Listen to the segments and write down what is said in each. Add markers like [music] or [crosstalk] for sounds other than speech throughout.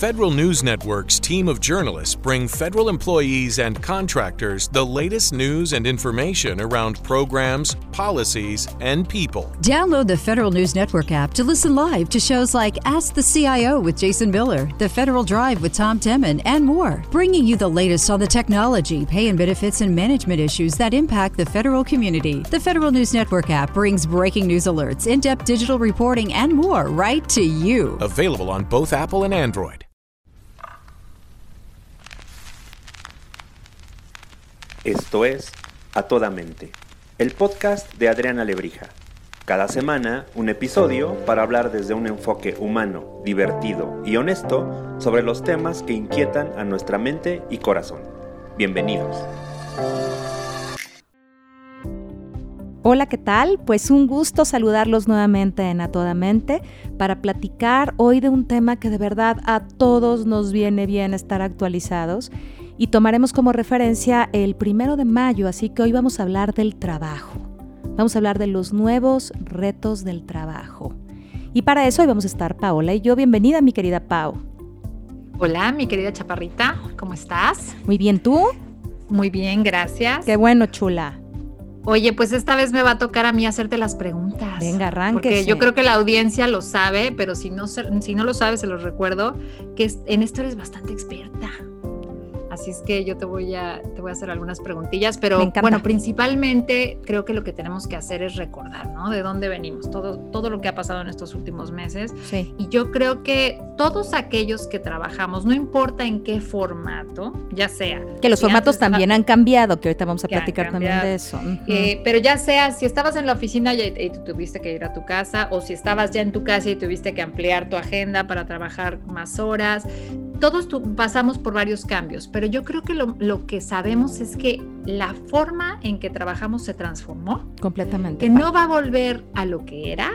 Federal News Network's team of journalists bring federal employees and contractors the latest news and information around programs, policies, and people. Download the Federal News Network app to listen live to shows like Ask the CIO with Jason Miller, The Federal Drive with Tom Temin, and more, bringing you the latest on the technology, pay and benefits, and management issues that impact the federal community. The Federal News Network app brings breaking news alerts, in depth digital reporting, and more right to you. Available on both Apple and Android. Esto es A Toda Mente, el podcast de Adriana Lebrija. Cada semana un episodio para hablar desde un enfoque humano, divertido y honesto sobre los temas que inquietan a nuestra mente y corazón. Bienvenidos. Hola, ¿qué tal? Pues un gusto saludarlos nuevamente en A Toda Mente para platicar hoy de un tema que de verdad a todos nos viene bien estar actualizados y tomaremos como referencia el primero de mayo, así que hoy vamos a hablar del trabajo. Vamos a hablar de los nuevos retos del trabajo. Y para eso hoy vamos a estar Paola y yo. Bienvenida, mi querida Pau. Hola, mi querida Chaparrita, ¿cómo estás? Muy bien, ¿tú? Muy bien, gracias. Qué bueno, chula. Oye, pues esta vez me va a tocar a mí hacerte las preguntas. Venga, arranque. Porque yo creo que la audiencia lo sabe, pero si no, si no lo sabe, se los recuerdo, que en esto eres bastante experta. Así es que yo te voy a, te voy a hacer algunas preguntillas, pero bueno, principalmente creo que lo que tenemos que hacer es recordar, ¿no? De dónde venimos, todo, todo lo que ha pasado en estos últimos meses. Sí. Y yo creo que todos aquellos que trabajamos, no importa en qué formato, ya sea. Que los formatos también han cambiado, que ahorita vamos a platicar también de eso. Eh, pero ya sea, si estabas en la oficina y, y tuviste que ir a tu casa, o si estabas ya en tu casa y tuviste que ampliar tu agenda para trabajar más horas, todos pasamos por varios cambios, pero yo creo que lo, que sabemos es que la forma en que trabajamos se transformó. Completamente. Que no va a volver a lo que era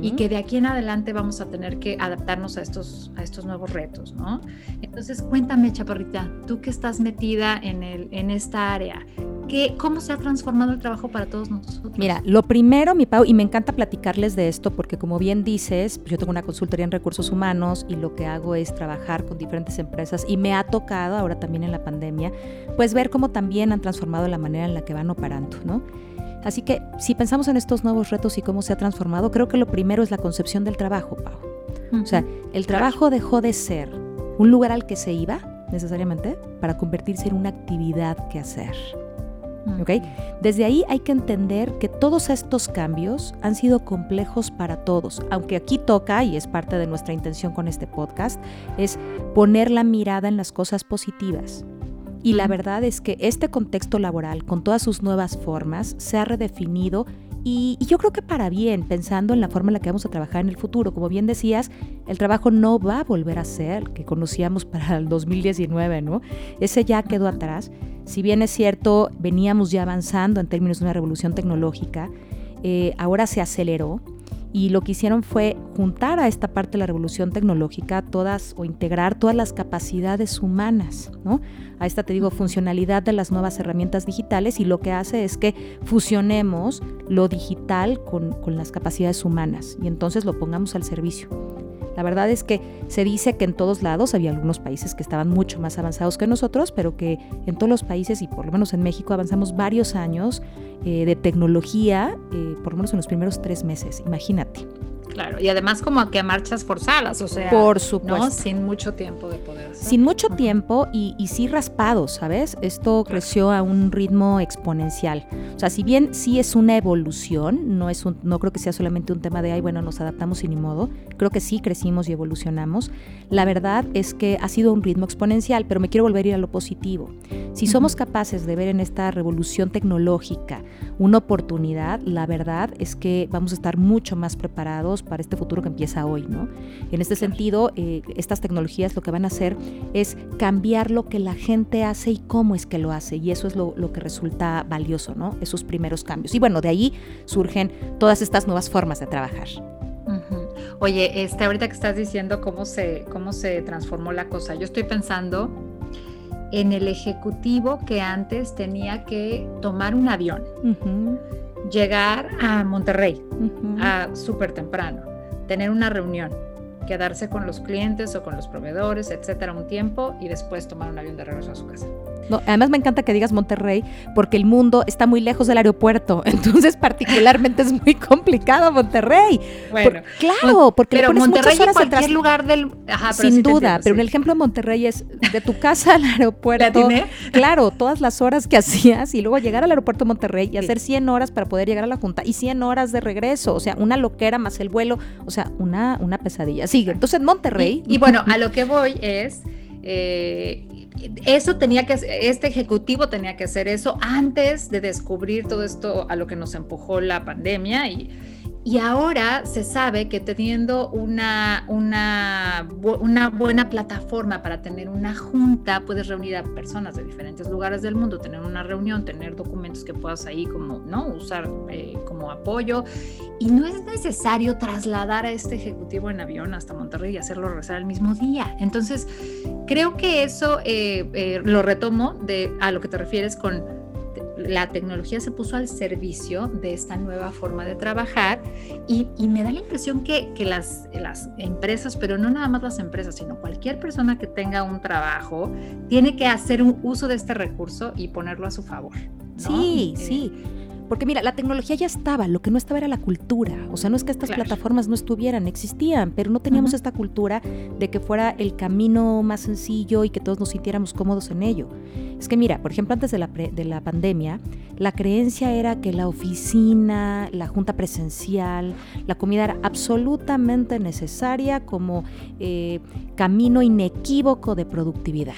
y que de aquí en adelante vamos a tener que adaptarnos a estos, a estos nuevos retos, ¿no? Entonces, cuéntame, Chaparrita, tú que estás metida en, el, en esta área, ¿qué, ¿cómo se ha transformado el trabajo para todos nosotros? Mira, lo primero, mi Pau, y me encanta platicarles de esto porque como bien dices, yo tengo una consultoría en recursos humanos y lo que hago es trabajar con diferentes empresas y me ha tocado ahora también en la pandemia, pues ver cómo también han transformado la manera en la que van operando, ¿no? Así que si pensamos en estos nuevos retos y cómo se ha transformado, creo que lo primero es la concepción del trabajo, Pau. O sea, el trabajo dejó de ser un lugar al que se iba necesariamente para convertirse en una actividad que hacer. ¿Okay? Desde ahí hay que entender que todos estos cambios han sido complejos para todos, aunque aquí toca, y es parte de nuestra intención con este podcast, es poner la mirada en las cosas positivas. Y la verdad es que este contexto laboral, con todas sus nuevas formas, se ha redefinido y, yo creo que para bien, pensando en la forma en la que vamos a trabajar en el futuro. Como bien decías, el trabajo no va a volver a ser el que conocíamos para el 2019, ¿no? Ese ya quedó atrás. Si bien es cierto, veníamos ya avanzando en términos de una revolución tecnológica, eh, ahora se aceleró y lo que hicieron fue juntar a esta parte de la revolución tecnológica todas o integrar todas las capacidades humanas, ¿no? A esta te digo funcionalidad de las nuevas herramientas digitales y lo que hace es que fusionemos lo digital con, con las capacidades humanas y entonces lo pongamos al servicio. La verdad es que se dice que en todos lados había algunos países que estaban mucho más avanzados que nosotros, pero que en todos los países y por lo menos en México avanzamos varios años eh, de tecnología, eh, por lo menos en los primeros tres meses, imagínate. Claro, y además como que a marchas forzadas, o sea, por supuesto. Sin mucho tiempo de poder. Sin mucho tiempo y, y sí raspados, ¿sabes? Esto creció a un ritmo exponencial. O sea, si bien sí es una evolución, no, es un, no creo que sea solamente un tema de, ay, bueno, nos adaptamos y ni modo, creo que sí crecimos y evolucionamos. La verdad es que ha sido un ritmo exponencial, pero me quiero volver a ir a lo positivo. Si somos capaces de ver en esta revolución tecnológica una oportunidad, la verdad es que vamos a estar mucho más preparados para este futuro que empieza hoy, ¿no? En este sentido, eh, estas tecnologías lo que van a hacer es cambiar lo que la gente hace y cómo es que lo hace, y eso es lo, que resulta valioso, ¿no? Esos primeros cambios. Y bueno, de ahí surgen todas estas nuevas formas de trabajar. Oye, este, ahorita que estás diciendo cómo se, cómo se transformó la cosa, yo estoy pensando en el ejecutivo que antes tenía que tomar un avión, llegar a Monterrey a súper temprano, tener una reunión, quedarse con los clientes o con los proveedores, etcétera, un tiempo y después tomar un avión de regreso a su casa. No, además me encanta que digas Monterrey porque el mundo está muy lejos del aeropuerto, [laughs] entonces particularmente es muy complicado Monterrey. Bueno, claro, porque pero Monterrey en cualquier lugar del Ajá, sin duda, pero el ejemplo de Monterrey es de tu casa al aeropuerto. Claro, todas las horas que hacías y luego llegar al aeropuerto de Monterrey y hacer 100 horas para poder llegar a la junta y 100 horas de regreso, o sea, una loquera más el vuelo, o sea, una una pesadilla. Sigue. Entonces, Monterrey. Y, bueno, a lo que voy es eh, eso tenía que, este ejecutivo tenía que hacer eso antes de descubrir todo esto a lo que nos empujó la pandemia y, y ahora se sabe que teniendo una, una, una, buena plataforma para tener una junta, puedes reunir a personas de diferentes lugares del mundo, tener una reunión, tener documentos que puedas ahí como, ¿no? Usar eh, como apoyo. Y no es necesario trasladar a este ejecutivo en avión hasta Monterrey y hacerlo rezar el mismo día. Entonces, creo que eso eh, eh, lo retomo de, a lo que te refieres con la tecnología se puso al servicio de esta nueva forma de trabajar y, me da la impresión que, las, las, empresas, pero no nada más las empresas, sino cualquier persona que tenga un trabajo, tiene que hacer un uso de este recurso y ponerlo a su favor. Sí, sí. Porque mira, la tecnología ya estaba, lo que no estaba era la cultura. O sea, no es que estas plataformas no estuvieran, existían, pero no teníamos esta cultura de que fuera el camino más sencillo y que todos nos sintiéramos cómodos en ello. Es que mira, por ejemplo, antes de la, de la pandemia, la creencia era que la oficina, la junta presencial, la comida era absolutamente necesaria como eh, camino inequívoco de productividad.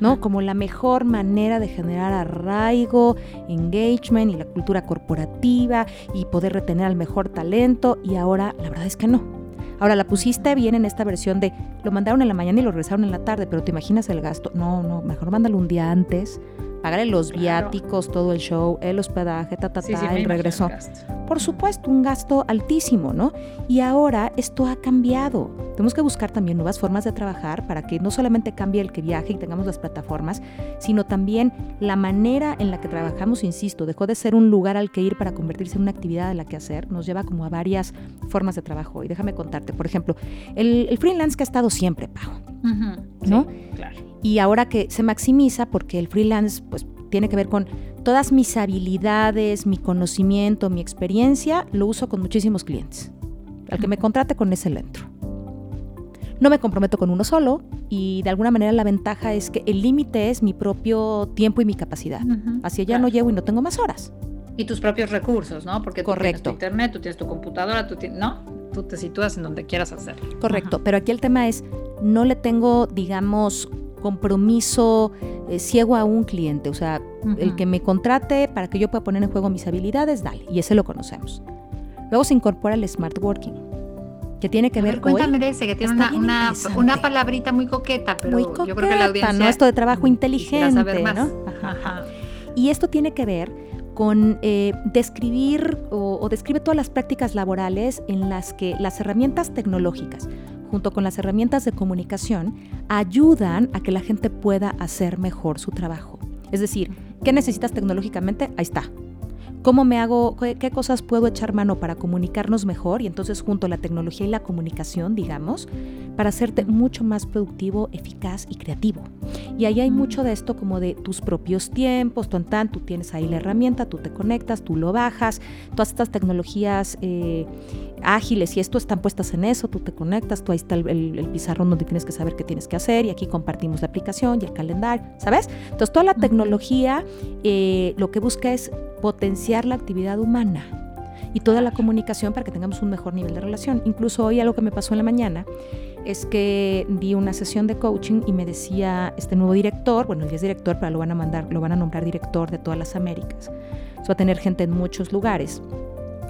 ¿No? Como la mejor manera de generar arraigo, engagement y la cultura corporativa y poder retener al mejor talento y ahora la verdad es que no. Ahora la pusiste bien en esta versión de lo mandaron en la mañana y lo regresaron en la tarde, pero te imaginas el gasto. No, no, mejor mándalo un día antes pagarle los viáticos, todo el show, el hospedaje, ta, ta, ta, el regreso. Por supuesto, un gasto altísimo, ¿no? Y ahora esto ha cambiado. Tenemos que buscar también nuevas formas de trabajar para que no solamente cambie el que viaje y tengamos las plataformas, sino también la manera en la que trabajamos, insisto, dejó de ser un lugar al que ir para convertirse en una actividad a la que hacer, nos lleva como a varias formas de trabajo. Y déjame contarte, por ejemplo, el, freelance que ha estado siempre, Pau, ¿no? claro y ahora que se maximiza porque el freelance pues tiene que ver con todas mis habilidades, mi conocimiento, mi experiencia, lo uso con muchísimos clientes. Al que me contrate con ese le entro. No me comprometo con uno solo y de alguna manera la ventaja es que el límite es mi propio tiempo y mi capacidad. Hacia allá no llego y no tengo más horas. Y tus propios recursos, ¿no? Porque tú tienes tu internet, tú tienes tu computadora, tú tienes, ¿no? Tú te sitúas en donde quieras hacerlo. Correcto, pero aquí el tema es, no le tengo, digamos, compromiso eh, ciego a un cliente. O sea, el que me contrate para que yo pueda poner en juego mis habilidades, dale. Y ese lo conocemos. Luego se incorpora el smart working, que tiene que ver, con. Cuéntame de ese, que tiene una, una, palabrita muy coqueta, pero muy coqueta, yo creo que la audiencia. ¿no? Esto de trabajo inteligente, ¿no? Y esto tiene que ver con eh, describir o, o describe todas las prácticas laborales en las que las herramientas tecnológicas, junto con las herramientas de comunicación, ayudan a que la gente pueda hacer mejor su trabajo. Es decir, ¿qué necesitas tecnológicamente? Ahí está. ¿Cómo me hago, qué cosas puedo echar mano para comunicarnos mejor? Y entonces junto a la tecnología y la comunicación, digamos, para hacerte mucho más productivo, eficaz y creativo. Y ahí hay mucho de esto como de tus propios tiempos, tú, tan, tú tienes ahí la herramienta, tú te conectas, tú lo bajas, todas estas tecnologías eh, ágiles y esto están puestas en eso, tú te conectas, tú ahí está el, pizarrón donde tienes que saber qué tienes que hacer y aquí compartimos la aplicación y el calendario, ¿sabes? Entonces toda la tecnología eh, lo que busca es potenciar la actividad humana y toda la comunicación para que tengamos un mejor nivel de relación. Incluso hoy algo que me pasó en la mañana es que di una sesión de coaching y me decía este nuevo director, bueno, él es director, pero lo van a mandar, lo van a nombrar director de todas las Américas. va a tener gente en muchos lugares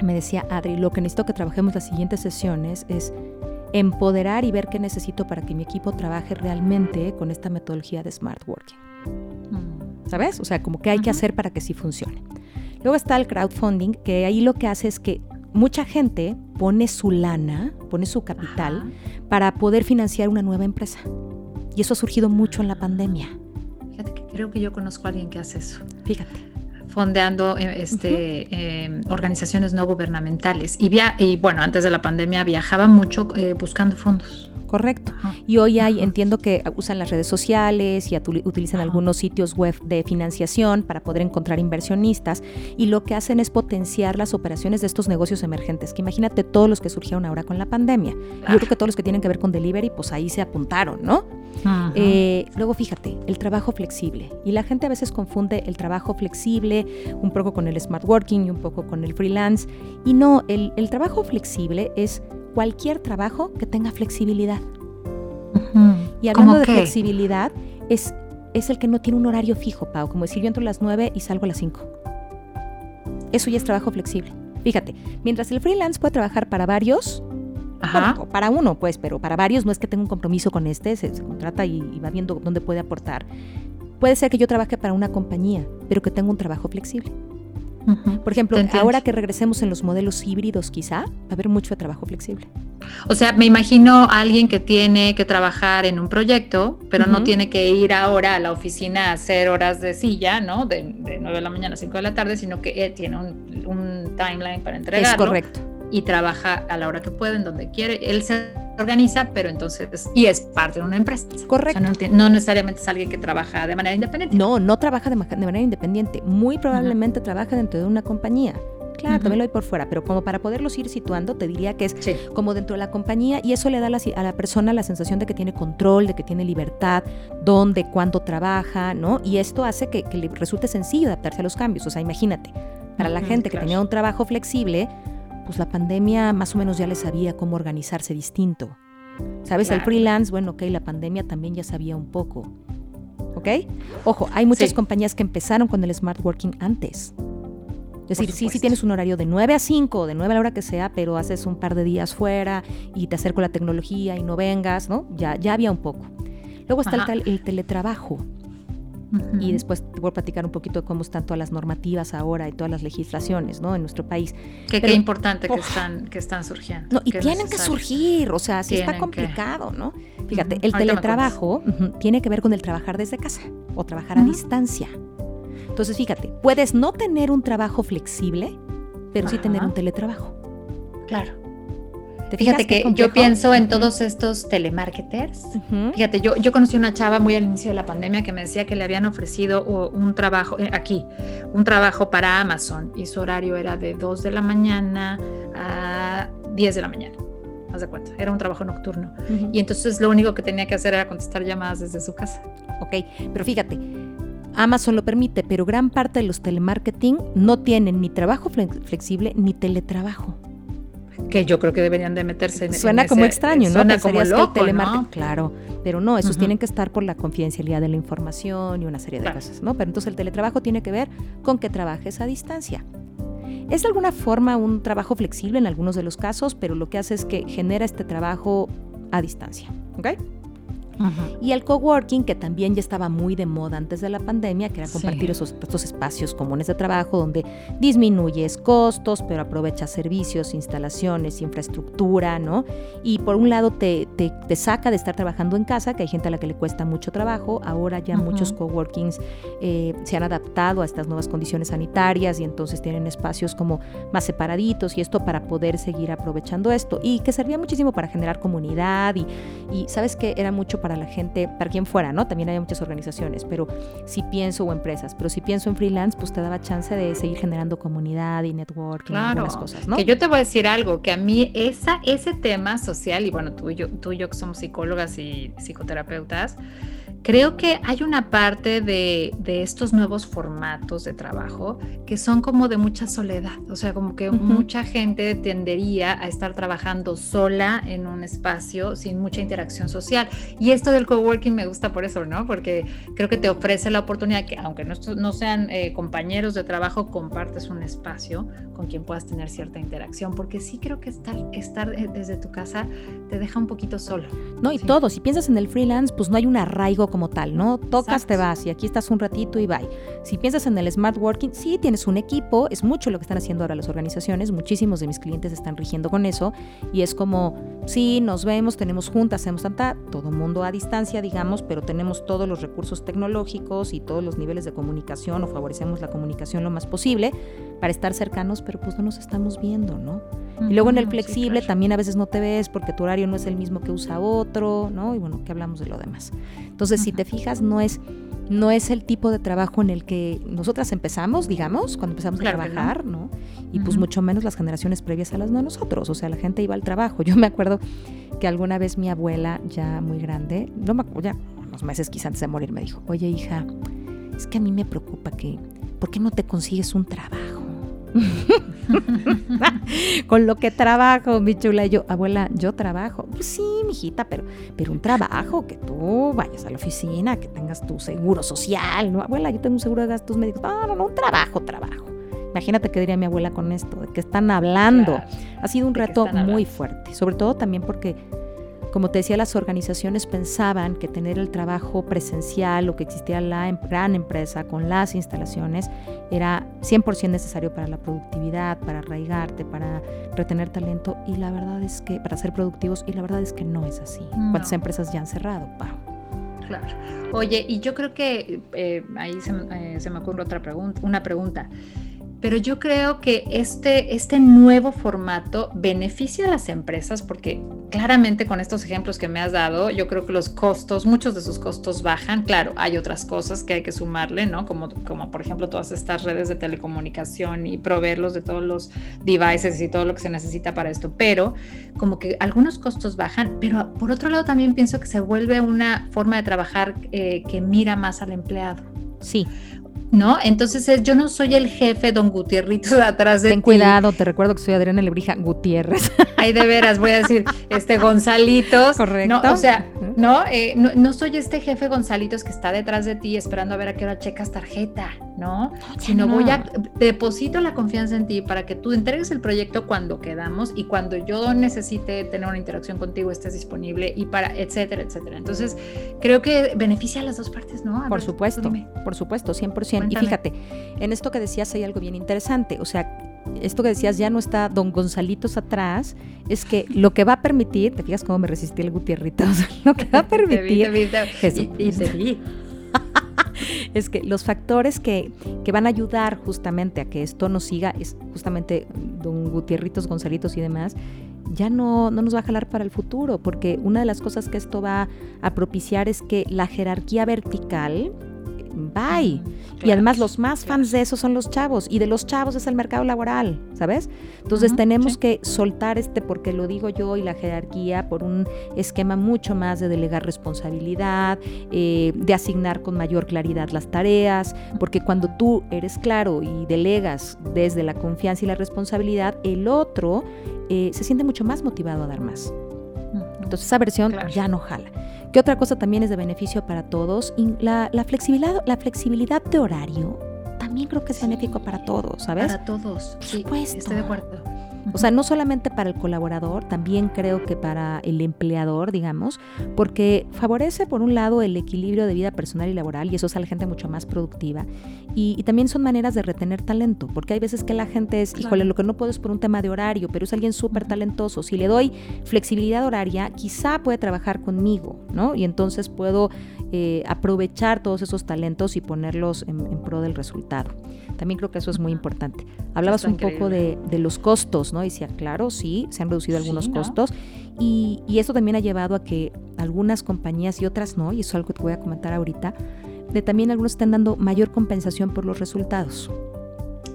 me decía Adri, lo que necesito que trabajemos las siguientes sesiones es empoderar y ver qué necesito para que mi equipo trabaje realmente con esta metodología de Smart Working. Mm. ¿Sabes? O sea, como que hay que hacer para que sí funcione. Luego está el crowdfunding, que ahí lo que hace es que mucha gente pone su lana, pone su capital para poder financiar una nueva empresa. Y eso ha surgido mucho en la pandemia. Fíjate que creo que yo conozco a alguien que hace eso. Fíjate fondeando eh, este, em, organizaciones no gubernamentales y, y bueno, antes de la pandemia viajaba mucho eh, buscando fondos. Correcto. Y hoy hay, entiendo que usan las redes sociales y utilizan algunos sitios web de financiación para poder encontrar inversionistas y lo que hacen es potenciar las operaciones de estos negocios emergentes, que imagínate todos los que surgieron ahora con la pandemia. Yo creo que todos los que tienen que ver con delivery, pues ahí se apuntaron, ¿no? Eh, luego fíjate, el trabajo flexible. Y la gente a veces confunde el trabajo flexible un poco con el smart working y un poco con el freelance. Y no, el, el trabajo flexible es cualquier trabajo que tenga flexibilidad. Y hablando de flexibilidad, es, es el que no tiene un horario fijo, Pau, como decir yo entro a las 9 y salgo a las 5. Eso ya es trabajo flexible. Fíjate, mientras el freelance puede trabajar para varios, para uno, pues, pero para varios no es que tenga un compromiso con este, se, contrata y, y, va viendo dónde puede aportar. Puede ser que yo trabaje para una compañía, pero que tenga un trabajo flexible. Por ejemplo, ahora que regresemos en los modelos híbridos, quizá va a haber mucho trabajo flexible. O sea, me imagino a alguien que tiene que trabajar en un proyecto, pero no tiene que ir ahora a la oficina a hacer horas de silla, ¿no? De, 9 de la mañana a 5 de la tarde, sino que eh, tiene un, timeline para entregarlo. Es correcto. Y trabaja a la hora que puede, en donde quiere. Él se organiza, pero entonces, y es parte de una empresa. Correcto. no, necesariamente es alguien que trabaja de manera independiente. No, no trabaja de, manera independiente. Muy probablemente trabaja dentro de una compañía. Claro, también lo hay por fuera, pero como para poderlos ir situando, te diría que es como dentro de la compañía y eso le da a la persona la sensación de que tiene control, de que tiene libertad, dónde, cuándo trabaja, ¿no? Y esto hace que, le resulte sencillo adaptarse a los cambios. O sea, imagínate, para la gente que tenía un trabajo flexible, pues la pandemia más o menos ya le sabía cómo organizarse distinto. ¿Sabes? El freelance, bueno, ok, la pandemia también ya sabía un poco. ¿Ok? Ojo, hay muchas compañías que empezaron con el smart working antes. Es decir, sí, sí tienes un horario de 9 a 5, de 9 a la hora que sea, pero haces un par de días fuera y te acerco a la tecnología y no vengas, ¿no? Ya, ya había un poco. Luego está el, teletrabajo. Y después te voy a platicar un poquito de cómo están todas las normativas ahora y todas las legislaciones, ¿no? En nuestro país. Que qué importante que están, que están surgiendo. No, y tienen que surgir, o sea, sí está complicado, ¿no? Fíjate, el teletrabajo tiene que ver con el trabajar desde casa o trabajar a distancia. Entonces, fíjate, puedes no tener un trabajo flexible, pero sí tener un teletrabajo. Claro. Fíjate que yo pienso en todos estos telemarketers. Fíjate, yo, yo conocí una chava muy al inicio de la pandemia que me decía que le habían ofrecido un trabajo, eh, aquí, un trabajo para Amazon y su horario era de 2 de la mañana a 10 de la mañana. Haz de cuenta, era un trabajo nocturno. Y entonces lo único que tenía que hacer era contestar llamadas desde su casa. Ok, pero fíjate, Amazon lo permite, pero gran parte de los telemarketing no tienen ni trabajo flexible ni teletrabajo que yo creo que deberían de meterse en Suena como extraño, ¿no? Suena como loco, ¿no? Claro, pero no, esos tienen que estar por la confidencialidad de la información y una serie de cosas, ¿no? Pero entonces el teletrabajo tiene que ver con que trabajes a distancia. Es de alguna forma un trabajo flexible en algunos de los casos, pero lo que hace es que genera este trabajo a distancia, ¿ok? Y el coworking, que también ya estaba muy de moda antes de la pandemia, que era compartir esos, estos espacios comunes de trabajo donde disminuyes costos, pero aprovechas servicios, instalaciones, infraestructura, ¿no? Y por un lado te, te, saca de estar trabajando en casa, que hay gente a la que le cuesta mucho trabajo. Ahora ya muchos coworkings eh, se han adaptado a estas nuevas condiciones sanitarias y entonces tienen espacios como más separaditos y esto para poder seguir aprovechando esto. Y que servía muchísimo para generar comunidad y, y ¿sabes que Era mucho para para la gente, para quien fuera, ¿no? También hay muchas organizaciones, pero si pienso o empresas, pero si pienso en freelance, pues te daba chance de seguir generando comunidad y networking y algunas cosas, ¿no? Que yo te voy a decir algo, que a mí esa, ese tema social, y bueno, tú y yo, tú y yo que somos psicólogas y psicoterapeutas, Creo que hay una parte de, estos nuevos formatos de trabajo que son como de mucha soledad, o sea, como que mucha gente tendería a estar trabajando sola en un espacio sin mucha interacción social. Y esto del coworking me gusta por eso, ¿no? Porque creo que te ofrece la oportunidad que, aunque no, sean eh, compañeros de trabajo, compartes un espacio con quien puedas tener cierta interacción, porque sí creo que estar, estar eh, desde tu casa te deja un poquito solo. No, y todo, si piensas en el freelance, pues no hay un arraigo como tal, ¿no? Tocas, te vas y aquí estás un ratito y bye. Si piensas en el smart working, sí tienes un equipo, es mucho lo que están haciendo ahora las organizaciones, muchísimos de mis clientes están rigiendo con eso y es como, sí, nos vemos, tenemos juntas, hacemos tanta, todo mundo a distancia, digamos, pero tenemos todos los recursos tecnológicos y todos los niveles de comunicación o favorecemos la comunicación lo más posible para estar cercanos, pero pues no nos estamos viendo, ¿no? Y luego en el flexible también a veces no te ves porque tu horario no es el mismo que usa otro, ¿no? Y bueno, que hablamos de lo demás. Entonces, si te fijas, no es no es el tipo de trabajo en el que nosotras empezamos, digamos, cuando empezamos a trabajar, ¿no? Y pues mucho menos las generaciones previas a las de nosotros, o sea, la gente iba al trabajo. [laughs] Yo me acuerdo que alguna vez mi abuela, ya muy grande, no me acuerdo, ya unos meses quizás antes de morir, me dijo, oye hija, es que a mí me preocupa que, ¿por qué no te consigues un trabajo? [laughs] Con lo que trabajo, mi chula. Y yo, abuela, yo trabajo. Pues sí, mijita, pero, pero un trabajo, que tú vayas a la oficina, que tengas tu seguro social, ¿no? Abuela, yo tengo un seguro de gastos médicos. No, no, no, un trabajo, trabajo. Imagínate qué diría mi abuela con esto, de que están hablando. ha sido un reto muy fuerte, sobre todo también porque como te decía, las organizaciones pensaban que tener el trabajo presencial o que existía la em, gran empresa con las instalaciones era 100% necesario para la productividad, para arraigarte, para retener talento y la verdad es que, para ser productivos, y la verdad es que no es así. ¿Cuántas empresas ya han cerrado, Pau? Claro. Oye, y yo creo que eh, ahí se, eh, se, me ocurre otra pregunta, una pregunta pero yo creo que este, este nuevo formato beneficia a las empresas porque claramente con estos ejemplos que me has dado, yo creo que los costos, muchos de sus costos bajan. Claro, hay otras cosas que hay que sumarle, ¿no? Como, como por ejemplo todas estas redes de telecomunicación y proveerlos de todos los devices y todo lo que se necesita para esto. Pero como que algunos costos bajan, pero por otro lado también pienso que se vuelve una forma de trabajar eh, que mira más al empleado. Sí. ¿No? Entonces yo no soy el jefe don Gutierrito atrás de Ten cuidado, te recuerdo que soy Adriana Lebrija Gutiérrez. [laughs] Ay, de veras, voy a decir, este Gonzalitos. Correcto. No, o sea, ¿no? Eh, ¿no? no, soy este jefe Gonzalitos que está detrás de ti esperando a ver a qué hora checas tarjeta, ¿no? Sino voy a, deposito la confianza en ti para que tú entregues el proyecto cuando quedamos y cuando yo necesite tener una interacción contigo estés disponible y para, etcétera, etcétera. Entonces, creo que beneficia a las dos partes, ¿no? por supuesto, por supuesto, 100%. Y fíjate, en esto que decías hay algo bien interesante, o sea, esto que decías ya no está don Gonzalitos atrás, es que [laughs] lo que va a permitir, te fijas cómo me resistí el Gutierrito, [laughs] lo que va a permitir es que los factores que, que, van a ayudar justamente a que esto nos siga, es justamente don Gutierritos, Gonzalitos y demás, ya no, no nos va a jalar para el futuro, porque una de las cosas que esto va a propiciar es que la jerarquía vertical, bye. y además los más fans de eso son los chavos y de los chavos es el mercado laboral, ¿sabes? Entonces tenemos que soltar este, porque lo digo yo, y la jerarquía por un esquema mucho más de delegar responsabilidad, eh, de asignar con mayor claridad las tareas, porque cuando tú eres claro y delegas desde la confianza y la responsabilidad, el otro eh, se siente mucho más motivado a dar más. Entonces esa versión ya no jala. ¿Qué otra cosa también es de beneficio para todos? La, la, flexibilidad, la flexibilidad de horario también creo que es benéfico para todos, ¿sabes? Para todos, sí, estoy de acuerdo. O sea, no solamente para el colaborador, también creo que para el empleador, digamos, porque favorece por un lado el equilibrio de vida personal y laboral y eso hace a la gente mucho más productiva. Y, también son maneras de retener talento, porque hay veces que la gente es, híjole, lo que no puedo es por un tema de horario, pero es alguien súper talentoso. Si le doy flexibilidad horaria, quizá puede trabajar conmigo, ¿no? Y entonces puedo eh, aprovechar todos esos talentos y ponerlos en, pro del resultado. También creo que eso es muy importante. Hablabas un poco de, los costos, ¿no? Decía, claro, sí, se han reducido algunos costos y, y eso también ha llevado a que algunas compañías y otras no, y eso es algo que te voy a comentar ahorita, de también algunos están dando mayor compensación por los resultados.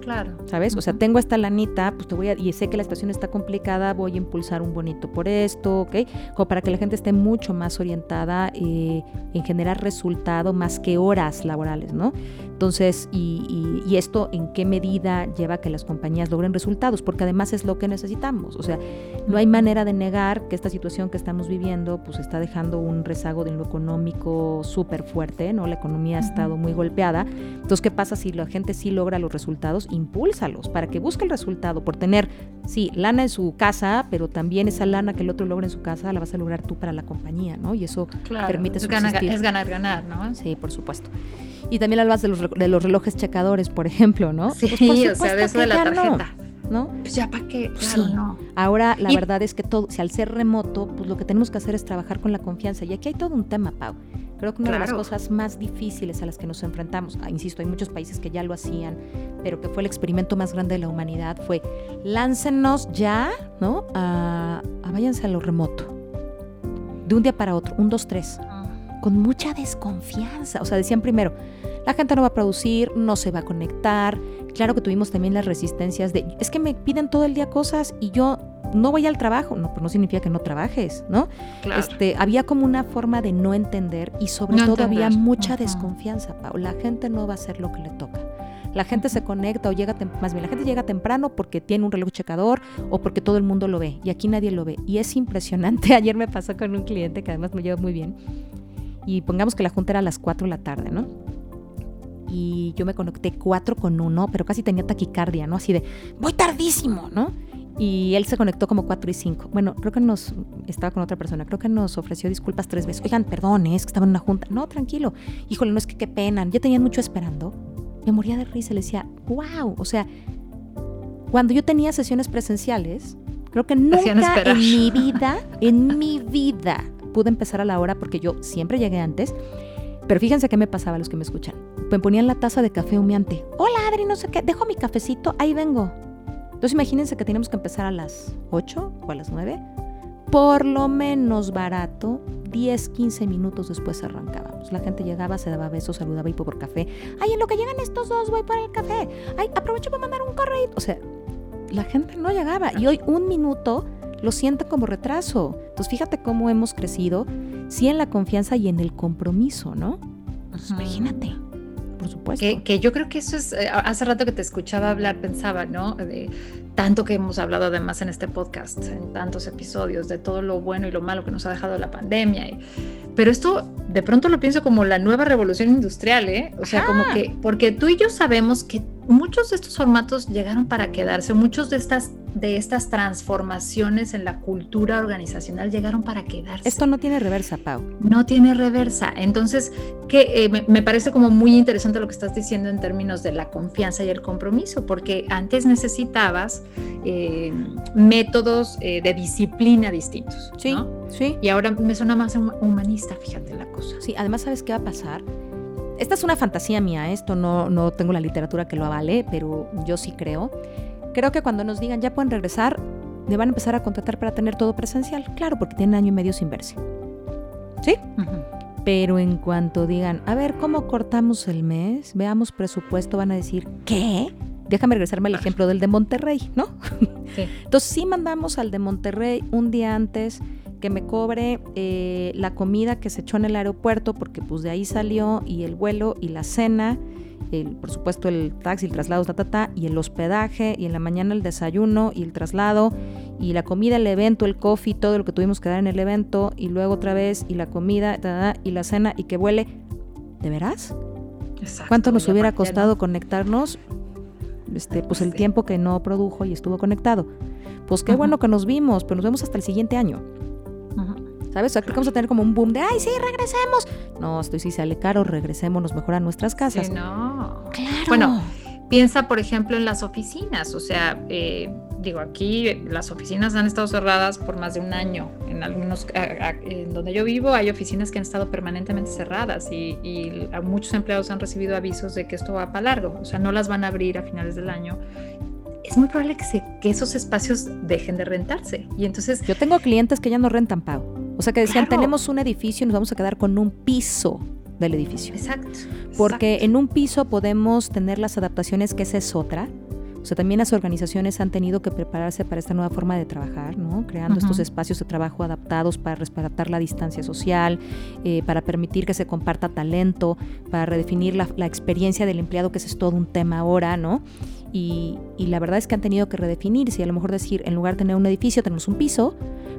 Claro. ¿Sabes? O sea, tengo esta lanita, pues te voy a, y sé que la situación está complicada, voy a impulsar un bonito por esto, ¿ok? Como para que la gente esté mucho más orientada eh, en generar resultado más que horas laborales, ¿no? Entonces, y, y, esto en qué medida lleva a que las compañías logren resultados, porque además es lo que necesitamos. O sea, no hay manera de negar que esta situación que estamos viviendo, pues está dejando un rezago de lo económico súper fuerte, ¿no? La economía ha estado muy golpeada. Entonces, ¿qué pasa si la gente sí logra los resultados? Impúlsalos para que busque el resultado por tener, sí, lana en su casa, pero también esa lana que el otro logra en su casa la vas a lograr tú para la compañía, ¿no? Y eso permite es ganar, es ganar, ganar, ¿no? Sí, por supuesto. Y también hablabas de los, de los relojes checadores, por ejemplo, ¿no? Sí, pues o sea, de eso de la tarjeta. ¿no? Pues ya para qué, claro, no. Ahora la verdad es que todo, si al ser remoto, pues lo que tenemos que hacer es trabajar con la confianza. Y aquí hay todo un tema, Pau. Creo que una de las cosas más difíciles a las que nos enfrentamos, ah, insisto, hay muchos países que ya lo hacían, pero que fue el experimento más grande de la humanidad, fue láncenos ya, ¿no? A, váyanse a lo remoto. De un día para otro, un, dos, tres. Con mucha desconfianza. O sea, decían primero, la gente no va a producir, no se va a conectar. Claro que tuvimos también las resistencias de, es que me piden todo el día cosas y yo no voy al trabajo. No, pues no significa que no trabajes, ¿no? Este, había como una forma de no entender y sobre todo había mucha desconfianza, Pau. La gente no va a hacer lo que le toca. La gente se conecta o llega, más bien la gente llega temprano porque tiene un reloj checador o porque todo el mundo lo ve y aquí nadie lo ve. Y es impresionante. [laughs] Ayer me pasó con un cliente que además me lleva muy bien y pongamos que la junta era a las 4 de la tarde, ¿no? y yo me conecté 4 con 1, pero casi tenía taquicardia, ¿no? Así de, voy tardísimo, ¿no? Y él se conectó como 4 y 5. Bueno, creo que nos, estaba con otra persona, creo que nos ofreció disculpas tres veces. Oigan, perdón, es que estaba en una junta. No, tranquilo. Híjole, no es que qué pena. Ya tenían mucho esperando. Me moría de risa, le decía, wow. O sea, cuando yo tenía sesiones presenciales, creo que nunca en mi vida, en mi vida, pude empezar a la hora porque yo siempre llegué antes pero fíjense qué me pasaba a los que me escuchan. Me ponían la taza de café humeante. Hola Adri, no sé qué, dejo mi cafecito, ahí vengo. Entonces imagínense que teníamos que empezar a las 8 o a las 9. Por lo menos barato, 10, 15 minutos después arrancábamos. La gente llegaba, se daba besos, saludaba y por café. Ay, en lo que llegan estos dos voy para el café. Ay, aprovecho para mandar un correo. O sea, la gente no llegaba. Y hoy un minuto lo siente como retraso. Entonces fíjate cómo hemos crecido, sí en la confianza y en el compromiso, ¿no? Pues imagínate. Por supuesto. Que, yo creo que eso es, eh, hace rato que te escuchaba hablar, pensaba, ¿no? De tanto que hemos hablado además en este podcast, en tantos episodios, de todo lo bueno y lo malo que nos ha dejado la pandemia. Y, pero esto de pronto lo pienso como la nueva revolución industrial, ¿eh? O sea, como que, porque tú y yo sabemos que muchos de estos formatos llegaron para quedarse, muchos de estas, de estas transformaciones en la cultura organizacional llegaron para quedarse. Esto no tiene reversa, Pau. No tiene reversa. Entonces, que eh, me, parece como muy interesante lo que estás diciendo en términos de la confianza y el compromiso, porque antes necesitabas eh, métodos eh, de disciplina distintos. Sí, sí. Y ahora me suena más humanista, fíjate la cosa. Sí, además, ¿sabes qué va a pasar? Esta es una fantasía mía, esto no, no tengo la literatura que lo avale, pero yo sí creo. Creo que cuando nos digan ya pueden regresar, me van a empezar a contratar para tener todo presencial. Claro, porque tienen año y medio sin verse. ¿Sí? Pero en cuanto digan, a ver, ¿cómo cortamos el mes? Veamos presupuesto, van a decir, ¿qué? Déjame regresarme al ejemplo del de Monterrey, ¿no? [laughs] Entonces sí mandamos al de Monterrey un día antes que me cobre eh, la comida que se echó en el aeropuerto, porque pues de ahí salió, y el vuelo y la cena, el, por supuesto el taxi, el traslado, ta, ta, ta, y el hospedaje, y en la mañana el desayuno y el traslado, y la comida, el evento, el coffee, todo lo que tuvimos que dar en el evento, y luego otra vez, y la comida, y la cena, y que vuele. ¿De veras? ¿Cuánto nos hubiera costado conectarnos? Este, pues el tiempo que no produjo y estuvo conectado. Pues qué bueno que nos vimos, pero nos vemos hasta el siguiente año. ¿Sabes? O sea, creo que vamos a tener como un boom de, ay, sí, regresemos. No, estoy si sale caro, regresemos mejor a nuestras casas. Sí, no. Claro. Bueno, piensa, por ejemplo, en las oficinas. O sea, eh, digo, aquí las oficinas han estado cerradas por más de un año. En algunos, en donde yo vivo, hay oficinas que han estado permanentemente cerradas y, y muchos empleados han recibido avisos de que esto va para largo. O sea, no las van a abrir a finales del año es muy probable que, se, que, esos espacios dejen de rentarse. Y entonces... Yo tengo clientes que ya no rentan, Pau. O sea, que decían, tenemos un edificio y nos vamos a quedar con un piso del edificio. Exacto. Porque en un piso podemos tener las adaptaciones, que esa es otra. O sea, también las organizaciones han tenido que prepararse para esta nueva forma de trabajar, ¿no? Creando estos espacios de trabajo adaptados para respetar la distancia social, eh, para permitir que se comparta talento, para redefinir la, la, experiencia del empleado, que ese es todo un tema ahora, ¿no? Y, la verdad es que han tenido que redefinirse y a lo mejor decir, en lugar de tener un edificio, tenemos un piso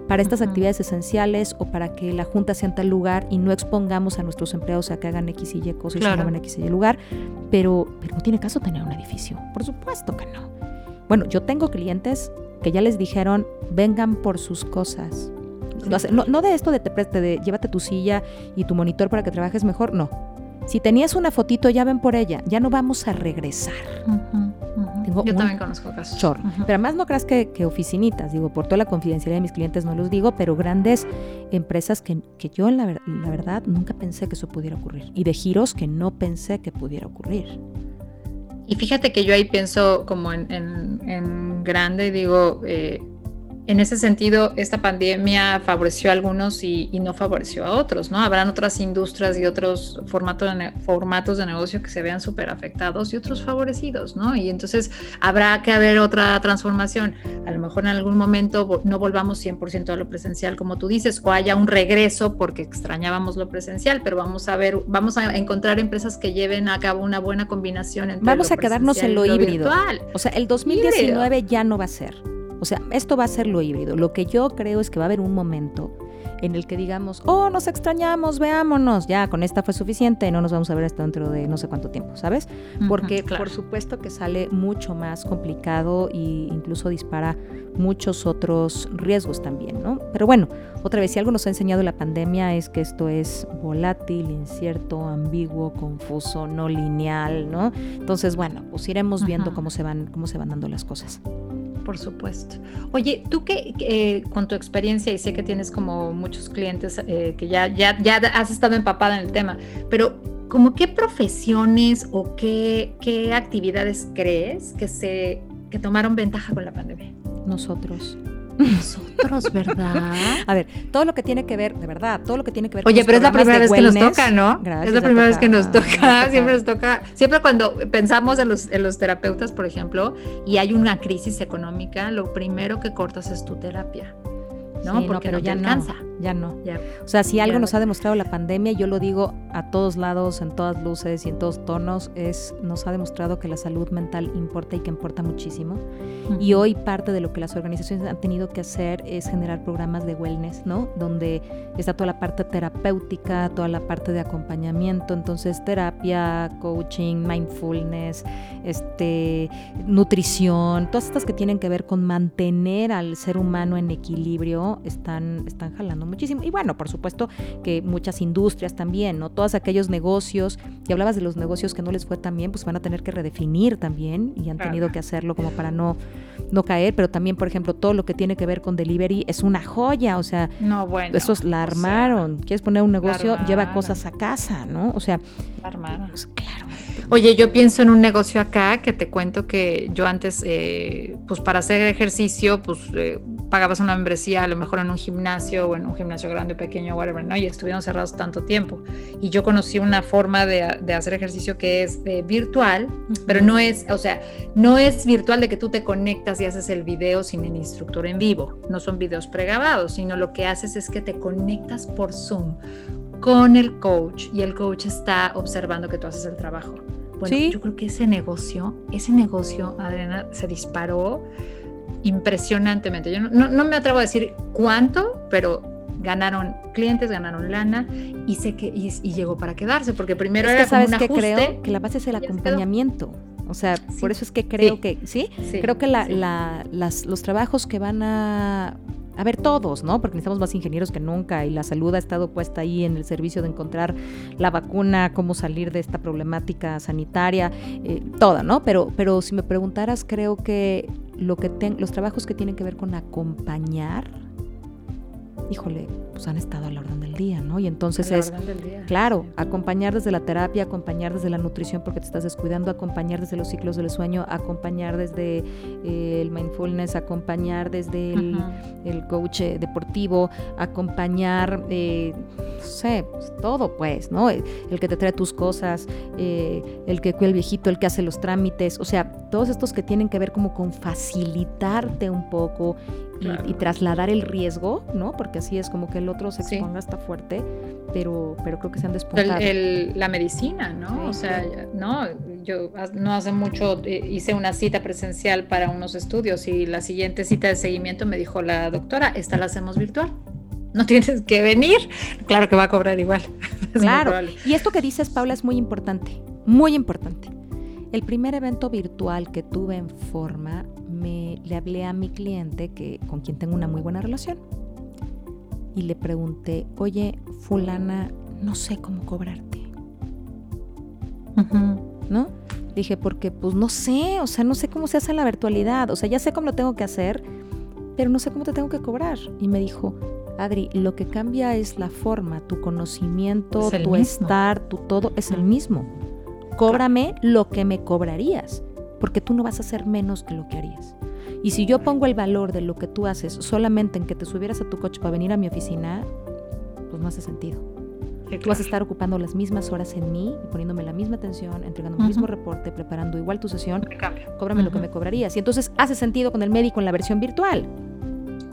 para estas actividades esenciales o para que la junta sea en tal lugar y no expongamos a nuestros empleados a que hagan X y Y cosas y se hagan X y Y lugar, pero, pero no tiene caso tener un edificio, por supuesto que no. Bueno, yo tengo clientes que ya les dijeron, vengan por sus cosas. No, de esto de, te, de llévate tu silla y tu monitor para que trabajes mejor, no. Si tenías una fotito, ya ven por ella, ya no vamos a regresar. Yo también conozco casos. Pero además no creas que, oficinitas, digo, por toda la confidencialidad de mis clientes no los digo, pero grandes empresas que, que yo la, la, verdad nunca pensé que eso pudiera ocurrir. Y de giros que no pensé que pudiera ocurrir. Y fíjate que yo ahí pienso como en, en, grande, digo, eh, en ese sentido, esta pandemia favoreció a algunos y, no favoreció a otros, ¿no? Habrán otras industrias y otros formatos de, formatos de negocio que se vean súper afectados y otros favorecidos, ¿no? Y entonces habrá que haber otra transformación. A lo mejor en algún momento no volvamos 100% a lo presencial, como tú dices, o haya un regreso porque extrañábamos lo presencial, pero vamos a ver, vamos a encontrar empresas que lleven a cabo una buena combinación entre Vamos a quedarnos en lo, híbrido. O sea, el 2019 ya no va a ser. O sea, esto va a ser lo híbrido. Lo que yo creo es que va a haber un momento en el que digamos, oh, nos extrañamos, veámonos, ya con esta fue suficiente, no nos vamos a ver hasta dentro de no sé cuánto tiempo, ¿sabes? Porque por supuesto que sale mucho más complicado e incluso dispara muchos otros riesgos también, ¿no? Pero bueno, otra vez, si algo nos ha enseñado la pandemia es que esto es volátil, incierto, ambiguo, confuso, no lineal, ¿no? Entonces, bueno, pues iremos viendo cómo se van, cómo se van dando las cosas. Por supuesto. Oye, tú que con tu experiencia, y sé que tienes como muchos clientes eh, que ya, ya, ya has estado empapada en el tema, pero ¿como qué profesiones o qué, qué actividades crees que se que tomaron ventaja con la pandemia? Nosotros. Nosotros, ¿verdad? [laughs] A ver, todo lo que tiene que ver, de verdad, todo lo que tiene que ver Oye, pero es la primera vez que nos toca, ¿no? es la primera vez que nos toca. Siempre nos toca. Siempre cuando pensamos en los, en los terapeutas, por ejemplo, y hay una crisis económica, lo primero que cortas es tu terapia. ¿no? Porque pero no ya alcanza. No, ya no. O sea, si algo nos ha demostrado la pandemia, yo lo digo a todos lados, en todas luces y en todos tonos, es nos ha demostrado que la salud mental importa y que importa muchísimo. Y hoy parte de lo que las organizaciones han tenido que hacer es generar programas de wellness, ¿no? Donde está toda la parte terapéutica, toda la parte de acompañamiento, entonces terapia, coaching, mindfulness, este, nutrición, todas estas que tienen que ver con mantener al ser humano en equilibrio están, están jalando muchísimo. Y bueno, por supuesto que muchas industrias también, ¿no? Todos aquellos negocios, y hablabas de los negocios que no les fue tan bien, pues van a tener que redefinir también y han tenido que hacerlo como para no, no caer, pero también, por ejemplo, todo lo que tiene que ver con delivery es una joya, o sea, no, bueno, esos la armaron. Quieres poner un negocio, lleva cosas a casa, ¿no? O sea, la armaron. Pues, claro. Oye, yo pienso en un negocio acá que te cuento que yo antes, eh, pues para hacer ejercicio, pues eh, pagabas una membresía a lo mejor en un gimnasio o en un gimnasio grande, pequeño, whatever, ¿no? Y estuvieron cerrados tanto tiempo. Y yo conocí una forma de, hacer ejercicio que es eh, virtual, pero no es, o sea, no es virtual de que tú te conectas y haces el video sin el instructor en vivo. No son videos pregrabados, sino lo que haces es que te conectas por Zoom con el coach y el coach está observando que tú haces el trabajo. Bueno, yo creo que ese negocio, ese negocio, Adriana, se disparó impresionantemente. Yo no, me atrevo a decir cuánto, pero ganaron clientes, ganaron lana y sé que y, llegó para quedarse, porque primero es que sabes que creo que la base es el acompañamiento. O sea, por eso es que creo que, ¿sí? Creo que la, las, los trabajos que van a a ver todos, ¿no? Porque necesitamos más ingenieros que nunca y la salud ha estado puesta ahí en el servicio de encontrar la vacuna, cómo salir de esta problemática sanitaria, eh, toda, ¿no? Pero, pero si me preguntaras, creo que lo que los trabajos que tienen que ver con acompañar híjole, pues han estado a la orden del día, ¿no? Y entonces es, claro, acompañar desde la terapia, acompañar desde la nutrición porque te estás descuidando, acompañar desde los ciclos del sueño, acompañar desde eh, el mindfulness, acompañar desde el, coach eh, deportivo, acompañar, eh, no sé, pues, todo pues, ¿no? El, que te trae tus cosas, el que cuida el viejito, el que hace los trámites, o sea, todos estos que tienen que ver como con facilitarte un poco y, trasladar el riesgo, ¿no? Porque así es como que el otro se exponga hasta fuerte, pero, pero creo que se han despuntado. la medicina, ¿no? o sea, ¿no? yo no hace mucho eh, hice una cita presencial para unos estudios y la siguiente cita de seguimiento me dijo la doctora, esta la hacemos virtual. No [laughs] tienes que venir. Claro que va a cobrar igual. [laughs] Claro. Y esto que dices, Paula, es muy importante. Muy importante. El primer evento virtual que tuve en forma, me le hablé a mi cliente que, con quien tengo una muy buena relación. Y le pregunté, oye, fulana, no sé cómo cobrarte. ¿No? Dije, porque pues no sé, o sea, no sé cómo se hace la virtualidad, o sea, ya sé cómo lo tengo que hacer, pero no sé cómo te tengo que cobrar. Y me dijo, Adri, lo que cambia es la forma, tu conocimiento, tu estar, tu todo es el mismo. Cóbrame lo que me cobrarías, porque tú no vas a hacer menos que lo que harías. Y si yo pongo el valor de lo que tú haces solamente en que te subieras a tu coche para venir a mi oficina, pues no hace sentido. Tú vas a estar ocupando las mismas horas en mí y poniéndome la misma atención, entregando el mismo reporte, preparando igual tu sesión. Cóbrame lo que me cobrarías. Y entonces hace sentido con el médico en la versión virtual.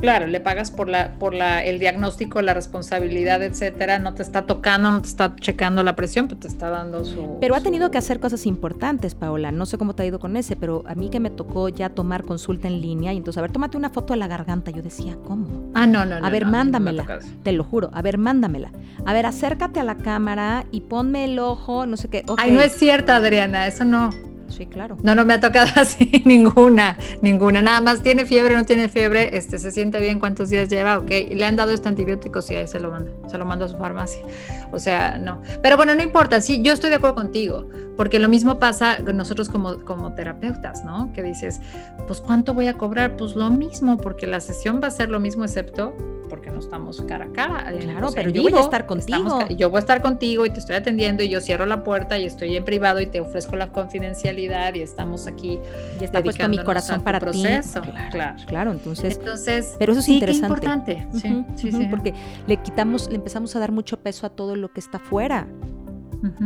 Claro, le pagas por la, por la, el diagnóstico, la responsabilidad, etcétera. No te está tocando, no te está checando la presión, pero te está dando su. Pero ha tenido que hacer cosas importantes, Paola. No sé cómo te ha ido con ese, pero a mí que me tocó ya tomar consulta en línea y entonces, a ver, tómate una foto de la garganta. Yo decía, ¿cómo? Ah, no, no, no. A ver, mándamela. te lo juro. A ver, mándamela. A ver, acércate a la cámara y ponme el ojo, no sé qué. Ay, no es cierto, Adriana, eso no. Sí, claro. No, no me ha tocado [laughs] así ninguna, ninguna. Nada más tiene fiebre, no tiene fiebre, este, se siente bien, cuántos días lleva, ok. Le han dado este antibiótico, sí, ahí se lo manda, se lo manda a su farmacia. O sea, no. Pero bueno, no importa, sí, yo estoy de acuerdo contigo, porque lo mismo pasa con nosotros como, como terapeutas, ¿no? Que dices, pues ¿cuánto voy a cobrar? Pues lo mismo, porque la sesión va a ser lo mismo, excepto porque no estamos cara a cara. Claro, pero yo voy a estar contigo. yo voy a estar contigo y te estoy atendiendo y yo cierro la puerta y estoy en privado y te ofrezco la confidencialidad y estamos aquí. Y está puesto mi corazón para proceso. ti. Claro, claro, entonces, entonces. Pero eso es interesante. importante. sí, sí, sí. Porque le quitamos, le empezamos a dar mucho peso a todo lo que está fuera.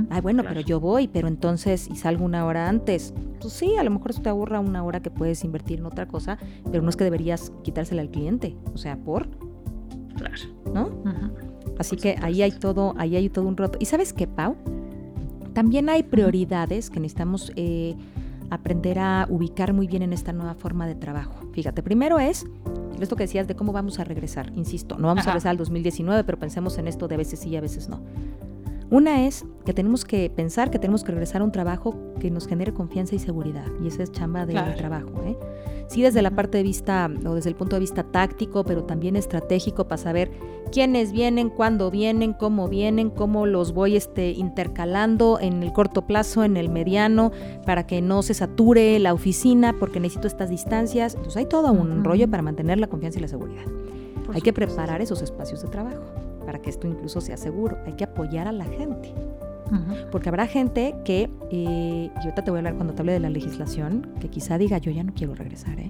Ay, bueno, pero yo voy, pero entonces, y salgo una hora antes. Pues sí, a lo mejor eso te ahorra una hora que puedes invertir en otra cosa, pero no es que deberías quitársela al cliente. O sea, por. Claro. ¿No? Así que ahí hay todo, ahí hay todo un roto. ¿Y sabes qué, Pau? También hay prioridades que necesitamos eh, aprender a ubicar muy bien en esta nueva forma de trabajo. Fíjate, primero es esto que decías de cómo vamos a regresar. Insisto, no vamos a regresar al 2019, pero pensemos en esto de a veces sí y a veces no. Una es que tenemos que pensar que tenemos que regresar a un trabajo que nos genere confianza y seguridad. Y esa es chamba del trabajo. ¿eh? Sí, desde la parte de vista o desde el punto de vista táctico, pero también estratégico para saber quiénes vienen, cuándo vienen, cómo vienen, cómo los voy este, intercalando en el corto plazo, en el mediano, para que no se sature la oficina, porque necesito estas distancias. Entonces hay todo un rollo para mantener la confianza y la seguridad. hay que preparar esos espacios de trabajo para que esto incluso sea seguro. Hay que apoyar a la gente. Porque habrá gente que, eh, y ahorita te voy a hablar cuando te hable de la legislación, que quizá diga yo ya no quiero regresar, ¿eh?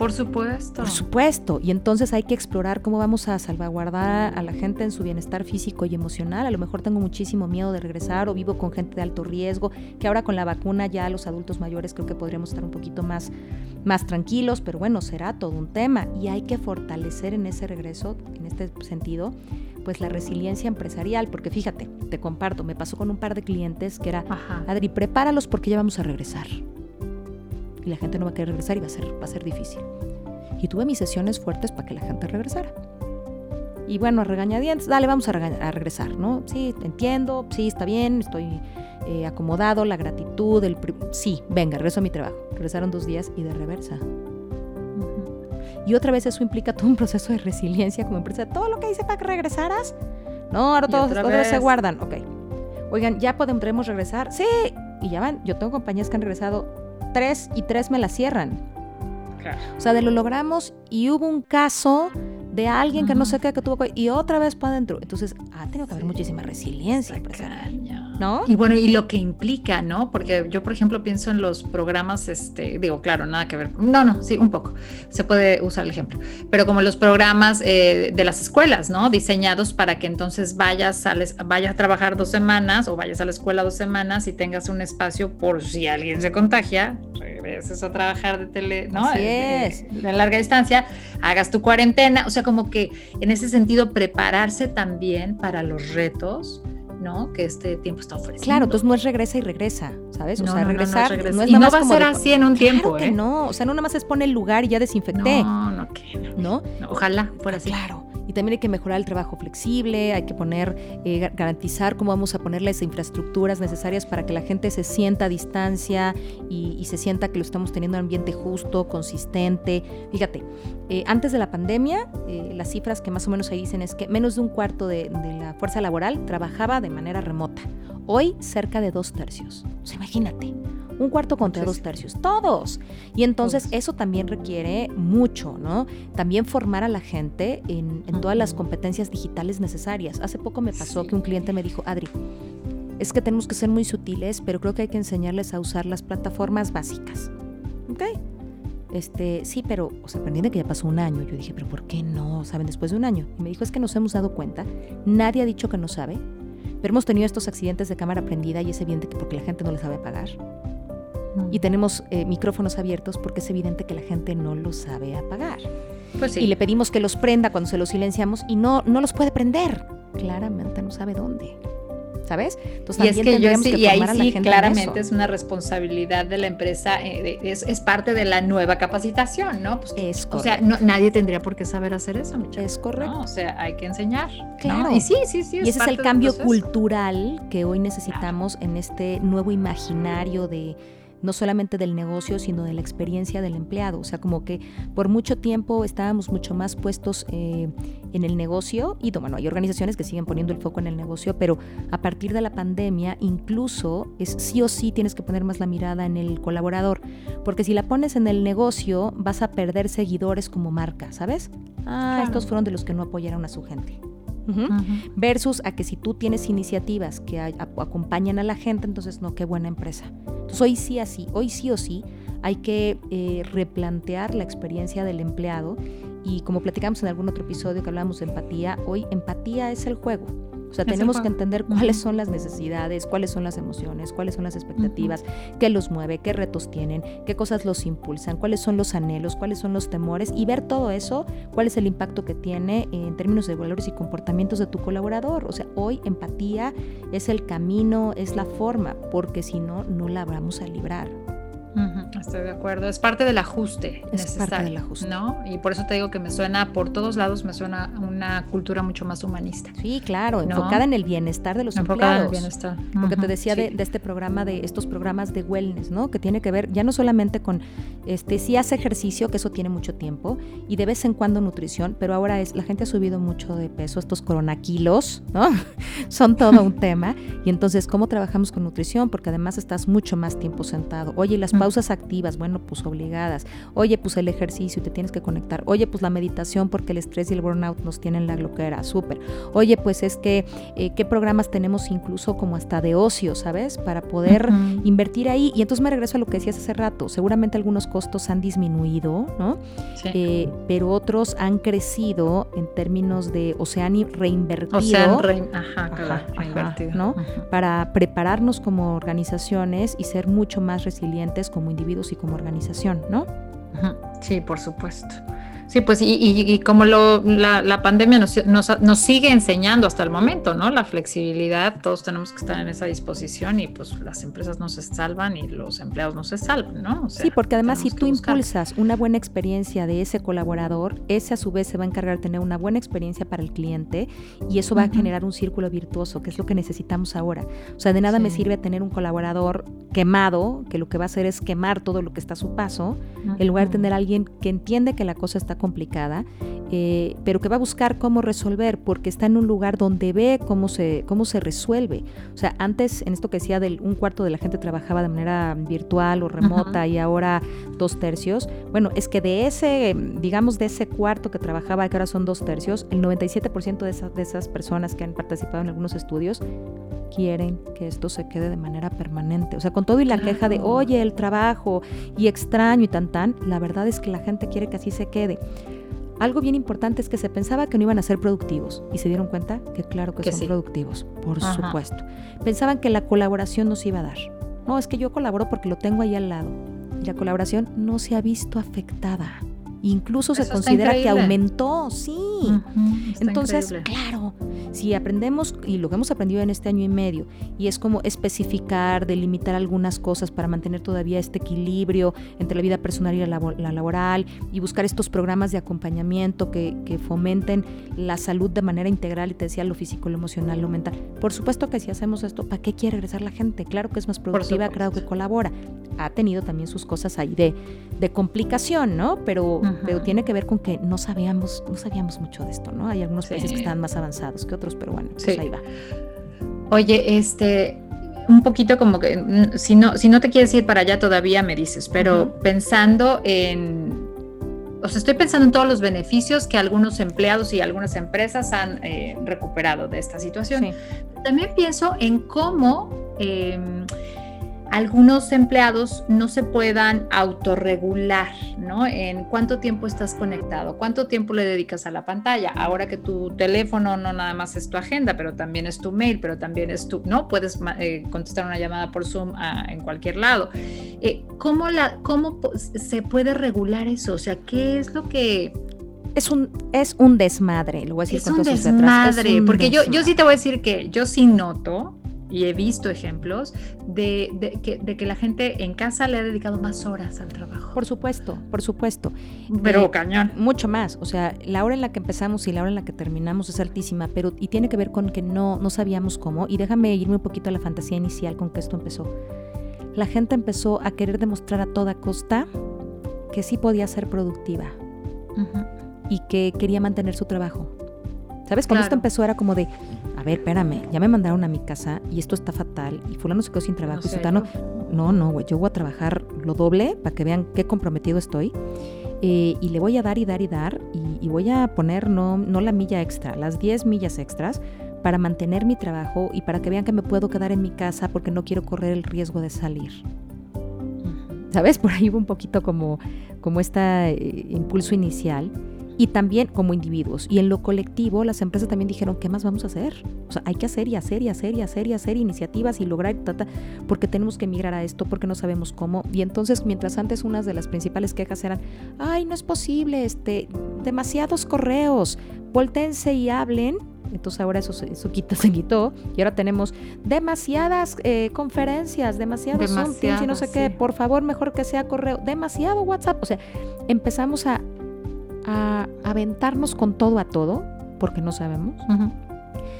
Por supuesto. Por supuesto. Y entonces hay que explorar cómo vamos a salvaguardar a la gente en su bienestar físico y emocional. A lo mejor tengo muchísimo miedo de regresar o vivo con gente de alto riesgo, que ahora con la vacuna ya los adultos mayores creo que podríamos estar un poquito más, más tranquilos, pero bueno, será todo un tema. Y hay que fortalecer en ese regreso, en este sentido, pues la resiliencia empresarial, porque fíjate, te comparto, me pasó con un par de clientes que era, Adri, prepáralos porque ya vamos a regresar y la gente no va a querer regresar y va a ser, va a ser difícil. Y tuve mis sesiones fuertes para que la gente regresara. Y bueno, a regañadientes, dale, vamos a, regresar, ¿no? Sí, entiendo, sí, está bien, estoy eh, acomodado, la gratitud, el... Sí, venga, regreso a mi trabajo. Regresaron dos días y de reversa. Y otra vez eso implica todo un proceso de resiliencia como empresa. Todo lo que hice para que regresaras, no, ahora todos otra, vez se guardan. Ok. Oigan, ¿ya podemos regresar? Sí. Y ya van, yo tengo compañías que han regresado tres y tres me la cierran. O sea, de lo logramos y hubo un caso de alguien que no sé qué que tuvo y otra vez para adentro. Entonces, ha tenido que haber muchísima resiliencia empresarial. ¿No? Y bueno, y lo que implica, ¿no? Porque yo, por ejemplo, pienso en los programas, este, digo, claro, nada que ver. No, no, sí, un poco. Se puede usar el ejemplo. Pero como los programas eh, de las escuelas, ¿no? Diseñados para que entonces vayas a, vayas a trabajar dos semanas o vayas a la escuela dos semanas y tengas un espacio por si alguien se contagia, regreses a trabajar de tele, ¿no? Así es. De larga distancia, hagas tu cuarentena. O sea, como que en ese sentido, prepararse también para los retos ¿no? Que este tiempo está ofreciendo. Claro, entonces no es regresa y regresa, ¿sabes? O sea, regresar no, no, es y no va a ser así en un tiempo, ¿eh? no, o sea, no nada más es pone el lugar y ya desinfecté. No, no, que no. Ojalá fuera así. Claro. Y también hay que mejorar el trabajo flexible, hay que poner, eh, garantizar cómo vamos a poner las infraestructuras necesarias para que la gente se sienta a distancia y, se sienta que lo estamos teniendo en un ambiente justo, consistente. Fíjate, eh, antes de la pandemia, eh, las cifras que más o menos ahí dicen es que menos de un cuarto de, la fuerza laboral trabajaba de manera remota. Hoy cerca de dos tercios. Sea, imagínate un cuarto contra dos tercios, todos. Y entonces eso también requiere mucho, ¿no? También formar a la gente en, todas las competencias digitales necesarias. Hace poco me pasó que un cliente me dijo, Adri, es que tenemos que ser muy sutiles, pero creo que hay que enseñarles a usar las plataformas básicas. ¿Ok? Este, sí, pero, o sea, que ya pasó un año. Yo dije, pero ¿por qué no? ¿Saben? Después de un año. Y me dijo, es que nos hemos dado cuenta, nadie ha dicho que no sabe, pero hemos tenido estos accidentes de cámara prendida y es evidente que porque la gente no le sabe pagar y tenemos eh, micrófonos abiertos porque es evidente que la gente no los sabe apagar. Pues Y le pedimos que los prenda cuando se los silenciamos y no, no los puede prender. Claramente no sabe dónde. ¿Sabes? Entonces, y es que yo sí, y ahí sí, claramente es una responsabilidad de la empresa, eh, es, es, parte de la nueva capacitación, ¿no? Pues, es o sea, nadie tendría por qué saber hacer eso, Es correcto. O sea, hay que enseñar. Claro. Y sí, sí, sí. y ese es el cambio cultural que hoy necesitamos en este nuevo imaginario de no solamente del negocio, sino de la experiencia del empleado. O sea, como que por mucho tiempo estábamos mucho más puestos eh, en el negocio y bueno, hay organizaciones que siguen poniendo el foco en el negocio, pero a partir de la pandemia incluso es sí o sí tienes que poner más la mirada en el colaborador, porque si la pones en el negocio vas a perder seguidores como marca, ¿sabes? Ah, estos fueron de los que no apoyaron a su gente. Versus a que si tú tienes iniciativas que acompañan a la gente, entonces no, qué buena empresa. Entonces hoy sí así, hoy sí o sí hay que eh, replantear la experiencia del empleado y como platicamos en algún otro episodio que hablamos de empatía, hoy empatía es el juego. O sea, tenemos que entender cuáles son las necesidades, cuáles son las emociones, cuáles son las expectativas, qué los mueve, qué retos tienen, qué cosas los impulsan, cuáles son los anhelos, cuáles son los temores y ver todo eso, cuál es el impacto que tiene en términos de valores y comportamientos de tu colaborador. O sea, hoy empatía es el camino, es la forma, porque si no, no la vamos a librar estoy de acuerdo. Es parte del ajuste es parte del ajuste. ¿no? Y por eso te digo que me suena, por todos lados, me suena una cultura mucho más humanista. Sí, claro, enfocada en el bienestar de los enfocada En el bienestar. Porque te decía de, este programa, de estos programas de wellness, ¿no? Que tiene que ver ya no solamente con, este, si hace ejercicio, que eso tiene mucho tiempo, y de vez en cuando nutrición, pero ahora es, la gente ha subido mucho de peso, estos coronaquilos, ¿no? [laughs] Son todo un tema. Y entonces, ¿cómo trabajamos con nutrición? Porque además estás mucho más tiempo sentado. Oye, las pausas activas, bueno, pues obligadas. Oye, pues el ejercicio te tienes que conectar. Oye, pues la meditación porque el estrés y el burnout nos tienen la gloquera, súper. Oye, pues es que, eh, ¿qué programas tenemos incluso como hasta de ocio, ¿sabes? Para poder invertir ahí. Y entonces me regreso a lo que decías hace rato. Seguramente algunos costos han disminuido, ¿no? Eh, pero otros han crecido en términos de, o se han reinvertido. O sea, ajá, reinvertido. ¿no? Para prepararnos como organizaciones y ser mucho más resilientes como individuos y como organización, ¿no? Sí, por supuesto. Sí, pues y, como lo, la, pandemia nos, nos, sigue enseñando hasta el momento, ¿no? La flexibilidad, todos tenemos que estar en esa disposición y pues las empresas no se salvan y los empleados no se salvan, ¿no? sí, porque además si tú impulsas una buena experiencia de ese colaborador, ese a su vez se va a encargar de tener una buena experiencia para el cliente y eso va a generar un círculo virtuoso, que es lo que necesitamos ahora. O sea, de nada me sirve tener un colaborador quemado, que lo que va a hacer es quemar todo lo que está a su paso, en lugar de tener a alguien que entiende que la cosa está complicada, eh, pero que va a buscar cómo resolver, porque está en un lugar donde ve cómo se, cómo se resuelve. O sea, antes, en esto que decía, del un cuarto de la gente trabajaba de manera virtual o remota y ahora dos tercios. Bueno, es que de ese, digamos, de ese cuarto que trabajaba, que ahora son dos tercios, el 97% de, esas, de esas personas que han participado en algunos estudios quieren que esto se quede de manera permanente. O sea, con todo y la queja de, oye, el trabajo y extraño y tan tan, la verdad es que la gente quiere que así se quede. Algo bien importante es que se pensaba que no iban a ser productivos y se dieron cuenta que claro que, son productivos, por supuesto. Pensaban que la colaboración no se iba a dar. No, es que yo colaboro porque lo tengo ahí al lado. Y la colaboración no se ha visto afectada. Incluso se considera que aumentó, sí. Entonces, claro, si aprendemos, y lo que hemos aprendido en este año y medio, y es como especificar, delimitar algunas cosas para mantener todavía este equilibrio entre la vida personal y la, laboral, y buscar estos programas de acompañamiento que, que, fomenten la salud de manera integral, y te decía lo físico, lo emocional, lo mental. Por supuesto que si hacemos esto, ¿para qué quiere regresar la gente? Claro que es más productiva, claro que colabora. Ha tenido también sus cosas ahí de, de complicación, ¿no? Pero, pero tiene que ver con que no sabíamos, no sabíamos mucho de esto, ¿no? Hay algunos países que están más avanzados que otros, pero bueno, pues ahí va. Oye, este, un poquito como que, mm, si no, si no te quieres ir para allá todavía me dices, pero pensando en, o sea, estoy pensando en todos los beneficios que algunos empleados y algunas empresas han eh, recuperado de esta situación. También pienso en cómo... Em, algunos empleados no se puedan autorregular, ¿no? En cuánto tiempo estás conectado, cuánto tiempo le dedicas a la pantalla. Ahora que tu teléfono no nada más es tu agenda, pero también es tu mail, pero también es tu, ¿no? Puedes eh, contestar una llamada por Zoom ah, en cualquier lado. Eh, ¿cómo, la, ¿Cómo se puede regular eso? O sea, ¿qué es lo que es un, es un desmadre, lo voy a decir es un desmadre, porque yo, yo sí te voy a decir que yo sí noto y he visto ejemplos de, que, la gente en casa le ha dedicado más horas al trabajo. Por supuesto, por supuesto. Pero eh, cañón. Mucho más. O sea, la hora en la que empezamos y la hora en la que terminamos es altísima, pero y tiene que ver con que no, no sabíamos cómo. Y déjame irme un poquito a la fantasía inicial con que esto empezó. La gente empezó a querer demostrar a toda costa que sí podía ser productiva y que quería mantener su trabajo. ¿Sabes? Cuando esto empezó era como de, a ver, espérame, ya me mandaron a mi casa y esto está fatal y fulano se quedó sin trabajo y sultano, no, no, güey, yo voy a trabajar lo doble para que vean qué comprometido estoy eh, y le voy a dar y dar y dar y, voy a poner no, no la milla extra, las 10 millas extras para mantener mi trabajo y para que vean que me puedo quedar en mi casa porque no quiero correr el riesgo de salir. ¿Sabes? Por ahí hubo un poquito como, como este impulso inicial y también como individuos. Y en lo colectivo, las empresas también dijeron, ¿qué más vamos a hacer? O sea, hay que hacer y hacer y hacer y hacer y hacer iniciativas y lograr, tata, porque tenemos que migrar a esto, porque no sabemos cómo. Y entonces, mientras antes unas de las principales quejas eran, ay, no es posible, este, demasiados correos, voltense y hablen. Entonces ahora eso, eso quita, [laughs] se quitó y ahora tenemos demasiadas eh, conferencias, demasiados Zoom, y no sé qué. Por favor, mejor que sea correo, demasiado WhatsApp. O sea, empezamos a a aventarnos con todo a todo, porque no sabemos.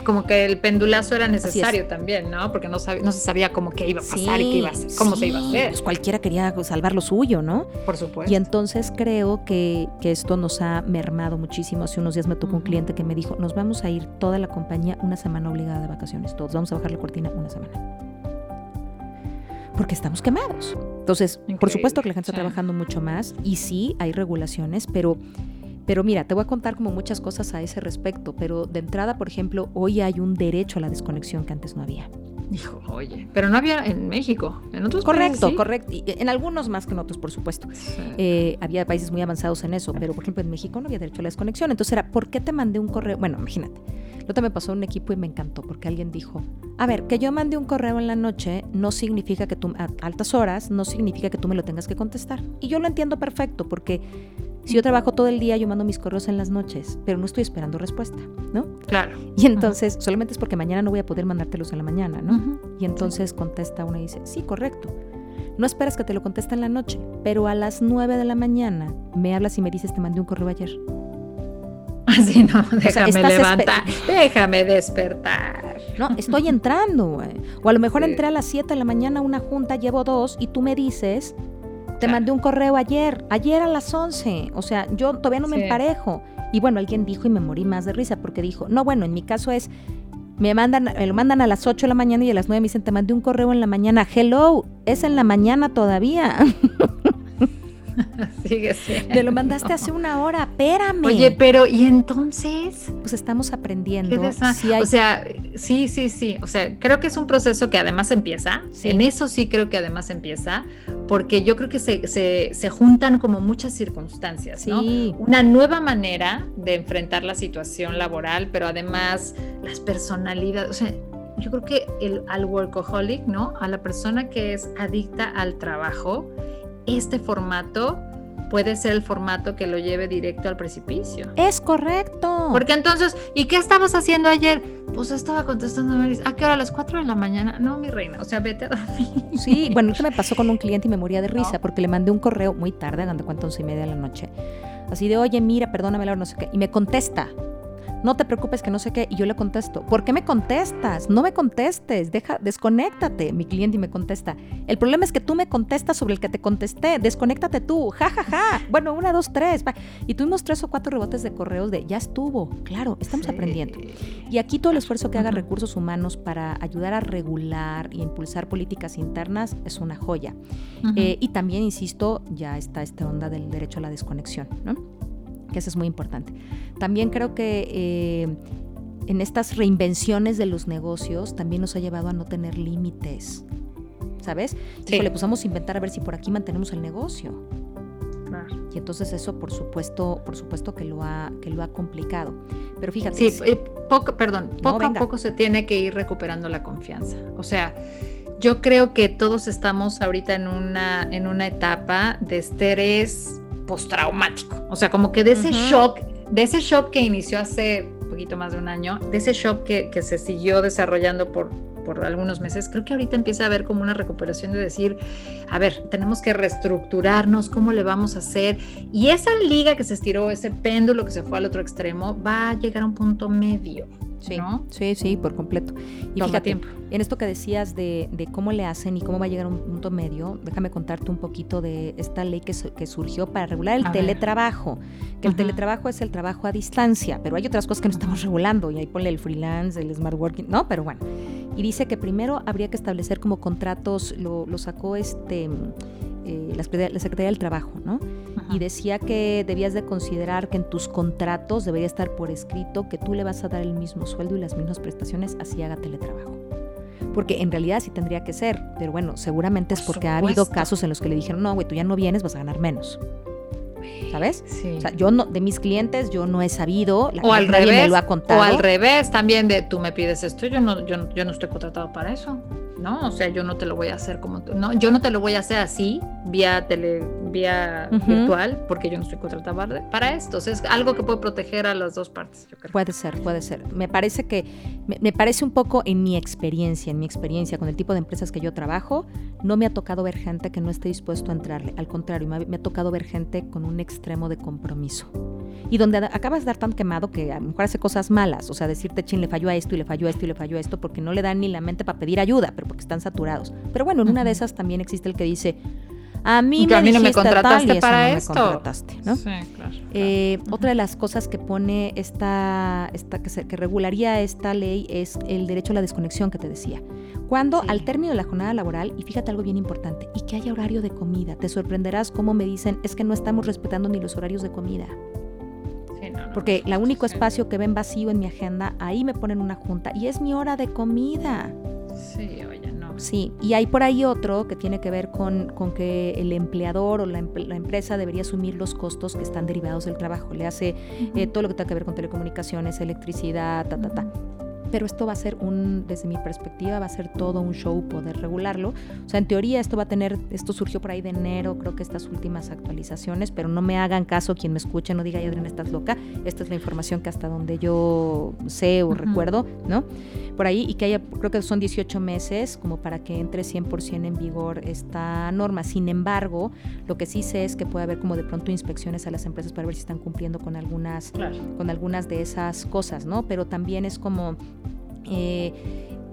Como que el pendulazo era necesario también, ¿no? Porque no, no se sabía cómo qué iba a pasar y qué iba a hacer, cómo se iba a hacer. Pues cualquiera quería salvar lo suyo, ¿no? Por supuesto. Y entonces creo que, que esto nos ha mermado muchísimo. Hace unos días me tocó un cliente que me dijo, nos vamos a ir toda la compañía una semana obligada de vacaciones, todos vamos a bajar la cortina una semana. Porque estamos quemados. Entonces, por supuesto que la gente está trabajando mucho más y sí hay regulaciones, pero pero mira, te voy a contar como muchas cosas a ese respecto, pero de entrada, por ejemplo, hoy hay un derecho a la desconexión que antes no había. Hijo, oye, pero no había en México, en otros correcto, países. Correcto, correcto. En algunos más que en otros, por supuesto. Eh, había países muy avanzados en eso, pero por ejemplo en México no había derecho a la desconexión. Entonces era, ¿por qué te mandé un correo? Bueno, imagínate. Lo me pasó un equipo y me encantó porque alguien dijo, a ver, que yo mande un correo en la noche no significa que tú, a altas horas, no significa que tú me lo tengas que contestar. Y yo lo entiendo perfecto porque si yo trabajo todo el día, yo mando mis correos en las noches, pero no estoy esperando respuesta, ¿no? Claro. Y entonces, solamente es porque mañana no voy a poder mandártelos en la mañana, ¿no? Y entonces contesta uno y dice, sí, correcto. No esperas que te lo conteste en la noche, pero a las 9 de la mañana me hablas y me dices, te mandé un correo ayer. [laughs] Así no, déjame levantar, déjame despertar. No, estoy entrando, güey. O a lo mejor entré a las 7 de la mañana a una junta, llevo dos, y tú me dices, te mandé un correo ayer, ayer a las 11. O sea, yo todavía no me emparejo. Y bueno, alguien dijo y me morí más de risa porque dijo, no, bueno, en mi caso es, me mandan, me lo mandan a las 8 de la mañana y a las 9 me dicen, te mandé un correo en la mañana. Hello, es en la mañana todavía. [laughs] [laughs] Sigue siendo. Te lo mandaste hace una hora, espérame. Oye, pero ¿y entonces? Pues estamos aprendiendo. O sea, sí, sí, sí. O sea, creo que es un proceso que además empieza. En eso sí creo que además empieza, porque yo creo que se, se, juntan como muchas circunstancias, ¿no? Una nueva manera de enfrentar la situación laboral, pero además las personalidades. O sea, yo creo que el, al workaholic, ¿no? A la persona que es adicta al trabajo, este formato puede ser el formato que lo lleve directo al precipicio. Es correcto. Porque entonces, ¿y qué estabas haciendo ayer? Pues estaba contestando a ¿A qué hora? ¿A las 4 de la mañana? No, mi reina, o sea, vete a dormir. Sí, bueno, esto me pasó con un cliente y me moría de risa porque le mandé un correo muy tarde, dando cuenta, once y media de la noche. Así de, oye, mira, perdóname, no sé qué. Y me contesta no te preocupes que no sé qué, y yo le contesto, ¿por qué me contestas? No me contestes, deja, desconéctate, mi cliente y me contesta. El problema es que tú me contestas sobre el que te contesté, desconéctate tú, ja, ja, ja. Bueno, una, dos, tres. Y tuvimos tres o cuatro rebotes de correos de, ya estuvo, claro, estamos aprendiendo. Y aquí todo el esfuerzo que haga recursos humanos para ayudar a regular y impulsar políticas internas es una joya. Eh, y también, insisto, ya está esta onda del derecho a la desconexión, ¿no? Que eso es muy importante. También creo que eh, en estas reinvenciones de los negocios también nos ha llevado a no tener límites, ¿sabes? Sí. le pusimos a inventar a ver si por aquí mantenemos el negocio. Y entonces eso, por supuesto, por supuesto que lo ha, que lo ha complicado. Pero fíjate. Sí, eh, poco, perdón, poco a poco se tiene que ir recuperando la confianza. O sea, yo creo que todos estamos ahorita en una, en una etapa de estrés postraumático. O sea, como que de ese shock, de ese shock que inició hace un poquito más de un año, de ese shock que, que se siguió desarrollando por, por algunos meses, creo que ahorita empieza a haber como una recuperación de decir, a ver, tenemos que reestructurarnos, cómo le vamos a hacer. Y esa liga que se estiró, ese péndulo que se fue al otro extremo, va a llegar a un punto medio. Sí, sí, sí, por completo. Y fíjate, tiempo. en esto que decías de, cómo le hacen y cómo va a llegar a un punto medio, déjame contarte un poquito de esta ley que, que surgió para regular el teletrabajo. Que el teletrabajo es el trabajo a distancia, pero hay otras cosas que no estamos [laughs] regulando, y ahí ponle el freelance, el smart working, no, pero bueno. Y dice que primero habría que establecer como contratos, lo, lo sacó este eh, la, Secretaría del Trabajo, ¿no? Y decía que debías de considerar que en tus contratos debería estar por escrito que tú le vas a dar el mismo sueldo y las mismas prestaciones así haga teletrabajo. Porque en realidad sí tendría que ser, pero bueno, seguramente es porque ha habido casos en los que le dijeron, no, güey, tú ya no vienes, vas a ganar menos. ¿Sabes? Sí. O sea, yo no, de mis clientes yo no he sabido, la o al revés, me lo ha contado. O al revés, también de tú me pides esto, yo no, yo, yo no estoy contratado para eso. ¿No? O sea, yo no te lo voy a hacer como tú, no, yo no te lo voy a hacer así, vía tele, vía virtual, porque yo no estoy contratada para esto. O sea, es algo que puede proteger a las dos partes, yo creo. Puede ser, puede ser. Me parece que, me, parece un poco en mi experiencia, en mi experiencia con el tipo de empresas que yo trabajo, no me ha tocado ver gente que no esté dispuesto a entrarle. Al contrario, me ha, tocado ver gente con un extremo de compromiso. Y donde acabas de dar tan quemado que a lo mejor hace cosas malas, o sea, decirte, chin, le falló a esto y le falló a esto y le falló a esto, porque no le dan ni la mente para pedir ayuda, pero porque están saturados. Pero bueno, en una de esas también existe el que dice, a mí, me, no me contrataste para esto. Eh, otra de las cosas que pone esta, esta que, que, regularía esta ley es el derecho a la desconexión que te decía. Cuando al término de la jornada laboral, y fíjate algo bien importante, y que haya horario de comida, te sorprenderás cómo me dicen, es que no estamos respetando ni los horarios de comida. Porque el único espacio que ven vacío en mi agenda, ahí me ponen una junta y es mi hora de comida. Sí, oye, no. Sí, y hay por ahí otro que tiene que ver con, que el empleador o la, empresa debería asumir los costos que están derivados del trabajo. Le hace eh, todo lo que tenga que ver con telecomunicaciones, electricidad, ta, ta, ta pero esto va a ser un, desde mi perspectiva, va a ser todo un show poder regularlo. O sea, en teoría esto va a tener, esto surgió por ahí de enero, creo que estas últimas actualizaciones, pero no me hagan caso quien me escuche, no diga, Adriana, estás loca. Esta es la información que hasta donde yo sé o recuerdo, ¿no? Por ahí, y que haya, creo que son 18 meses como para que entre 100% en vigor esta norma. Sin embargo, lo que sí sé es que puede haber como de pronto inspecciones a las empresas para ver si están cumpliendo con algunas, con algunas de esas cosas, ¿no? Pero también es como eh,